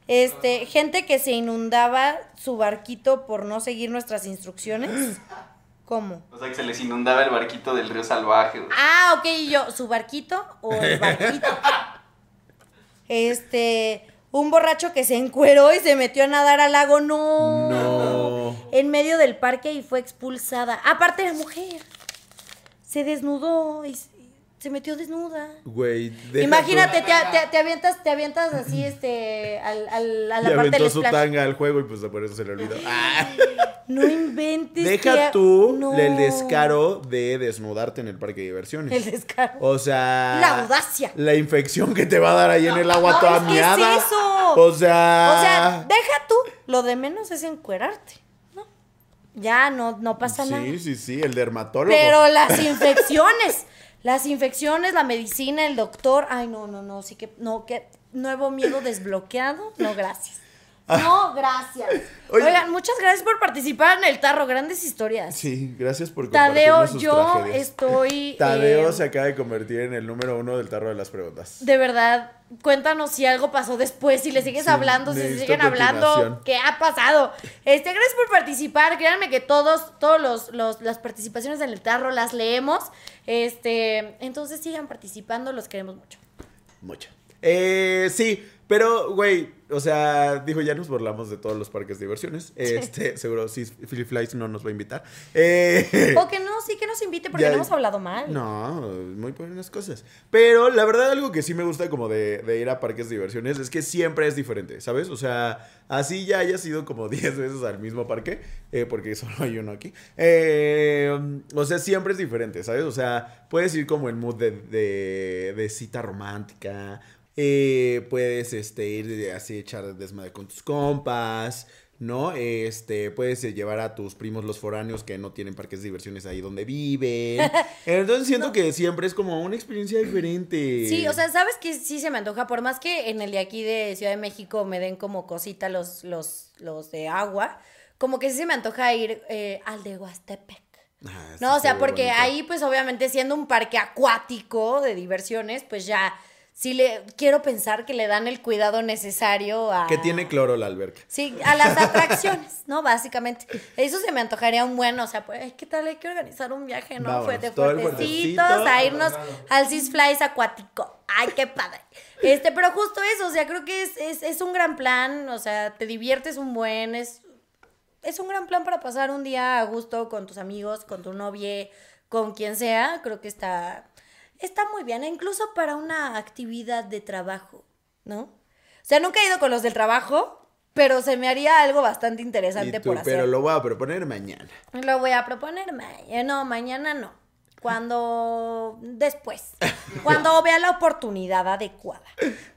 Este, gente que se inundaba su barquito por no seguir nuestras instrucciones. ¿Cómo? O sea, que se les inundaba el barquito del río salvaje. güey. Ah, ok, y yo, ¿su barquito o el barquito? Este, un borracho que se encueró y se metió a nadar al lago, no. No. En medio del parque y fue expulsada. Aparte la mujer. Se desnudó y se metió desnuda. Güey, Imagínate, te, te- te avientas, te avientas así, este, al, al- a Y la parte aventó del su splash. tanga al juego y pues por eso se le olvidó. Ah. No inventes. Deja que- tú no. el descaro de desnudarte en el parque de diversiones. El descaro. O sea. La audacia. La infección que te va a dar ahí en el agua No, toda es que es miada. eso. O sea. O sea, deja tú. Lo de menos es encuerarte. ¿no? Ya no, no pasa nada. Sí, sí, sí, el dermatólogo. Pero las infecciones, las infecciones, la medicina, el doctor, ay no, no, no, sí que, no, que nuevo miedo desbloqueado, no, gracias. No, gracias. Oye. Oigan, muchas gracias por participar en el tarro, grandes historias. Sí, gracias por Tadeo, sus yo tragedias. estoy... Tadeo eh, se acaba de convertir en el número uno del tarro de las preguntas. De verdad, cuéntanos si algo pasó después, si le sigues Sí, hablando, si necesito siguen hablando, qué ha pasado. Este, gracias por participar. Créanme que todos, todos los, los- las participaciones en el tarro las leemos. Este, entonces sigan participando, los queremos mucho. Mucho. Eh, sí, pero, güey, o sea, dijo, ya nos burlamos de todos los parques de diversiones. Este, seguro, sí, Philip Flies no nos va a invitar. Eh, O que no, sí que nos invite porque Ya- no hemos hablado mal. No, muy buenas cosas. Pero la verdad, algo que sí me gusta como de, de ir a parques de diversiones es que siempre es diferente, ¿sabes? O sea, así ya hayas ido como 10 veces al mismo parque, eh, porque solo hay uno aquí. Eh, o sea, siempre es diferente, ¿sabes? O sea, puedes ir como en mood de, de, de cita romántica. Eh, puedes este, ir así echar desmadre con tus compas. ¿no? Este, puedes eh, llevar a tus primos los foráneos que no tienen parques de diversiones ahí donde viven. Entonces siento que siempre es como una experiencia diferente. Sí, o sea, ¿sabes que Sí se me antoja, por más que en el de aquí de Ciudad de México me den como cosita los, los, los de agua, como que sí se me antoja ir eh, al de Huastepec. Ah, No, o se sea, porque bonito. ahí, pues obviamente siendo un parque acuático de diversiones, pues ya sí le quiero pensar que le dan el cuidado necesario a Que tiene cloro la alberca. Sí, a las atracciones, ¿no? Básicamente. Eso se me antojaría un buen, o sea, pues, ¿qué tal? Hay que organizar un viaje, ¿no? Vámonos, Fue de todo el fuertecitos, fuertecito. a irnos al Six Flies acuático. Ay, qué padre. Este, pero justo eso, o sea, creo que es, es, es un gran plan, o sea, te diviertes un buen, es, es un gran plan para pasar un día a gusto con tus amigos, con tu novia, con quien sea. Creo que está, está muy bien, incluso para una actividad de trabajo, ¿no? O sea, nunca he ido con los del trabajo, pero se me haría algo bastante Y interesante tú, por hacer. pero lo voy a proponer mañana. Lo voy a proponer mañana. No, mañana no. Cuando después. Cuando vea la oportunidad adecuada.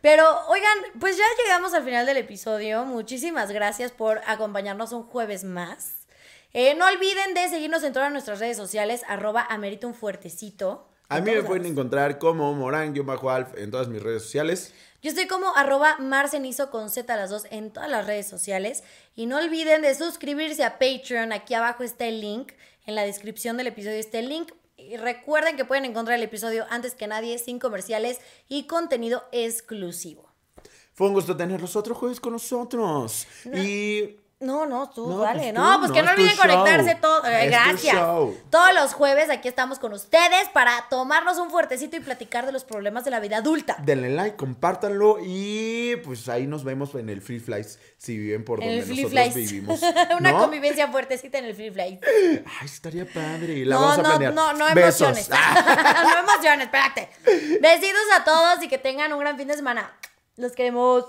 Pero, oigan, pues ya llegamos al final del episodio. Muchísimas gracias por acompañarnos un jueves más. Eh, no olviden de seguirnos en todas nuestras redes sociales, arroba amerita un fuertecito. A mí me pueden encontrar como Morán-Alf en todas mis redes sociales. Yo estoy como arroba marcenizo con Z las dos en todas las redes sociales. Y no olviden de suscribirse a Patreon. Aquí abajo está el link. En la descripción del episodio está el link. Y recuerden que pueden encontrar el episodio antes que nadie, sin comerciales y contenido exclusivo. Fue un gusto tenerlos otro jueves con nosotros. Y No, no, tú, No, dale. pues tú, no, pues que no, olviden conectarse todo. eh, gracias. Todos los jueves aquí estamos con ustedes para tomarnos un fuertecito y platicar de los problemas de la vida adulta. denle like, compártanlo y pues ahí nos vemos en el Free Flies si viven por En donde el nosotros Flies. vivimos. Una ¿no? convivencia fuertecita en el Flip Flies. Ay, estaría padre. La no, vamos a no, planear. no, no emociones. no emociones, espérate. Besitos a todos y que tengan un gran fin de semana. Los queremos.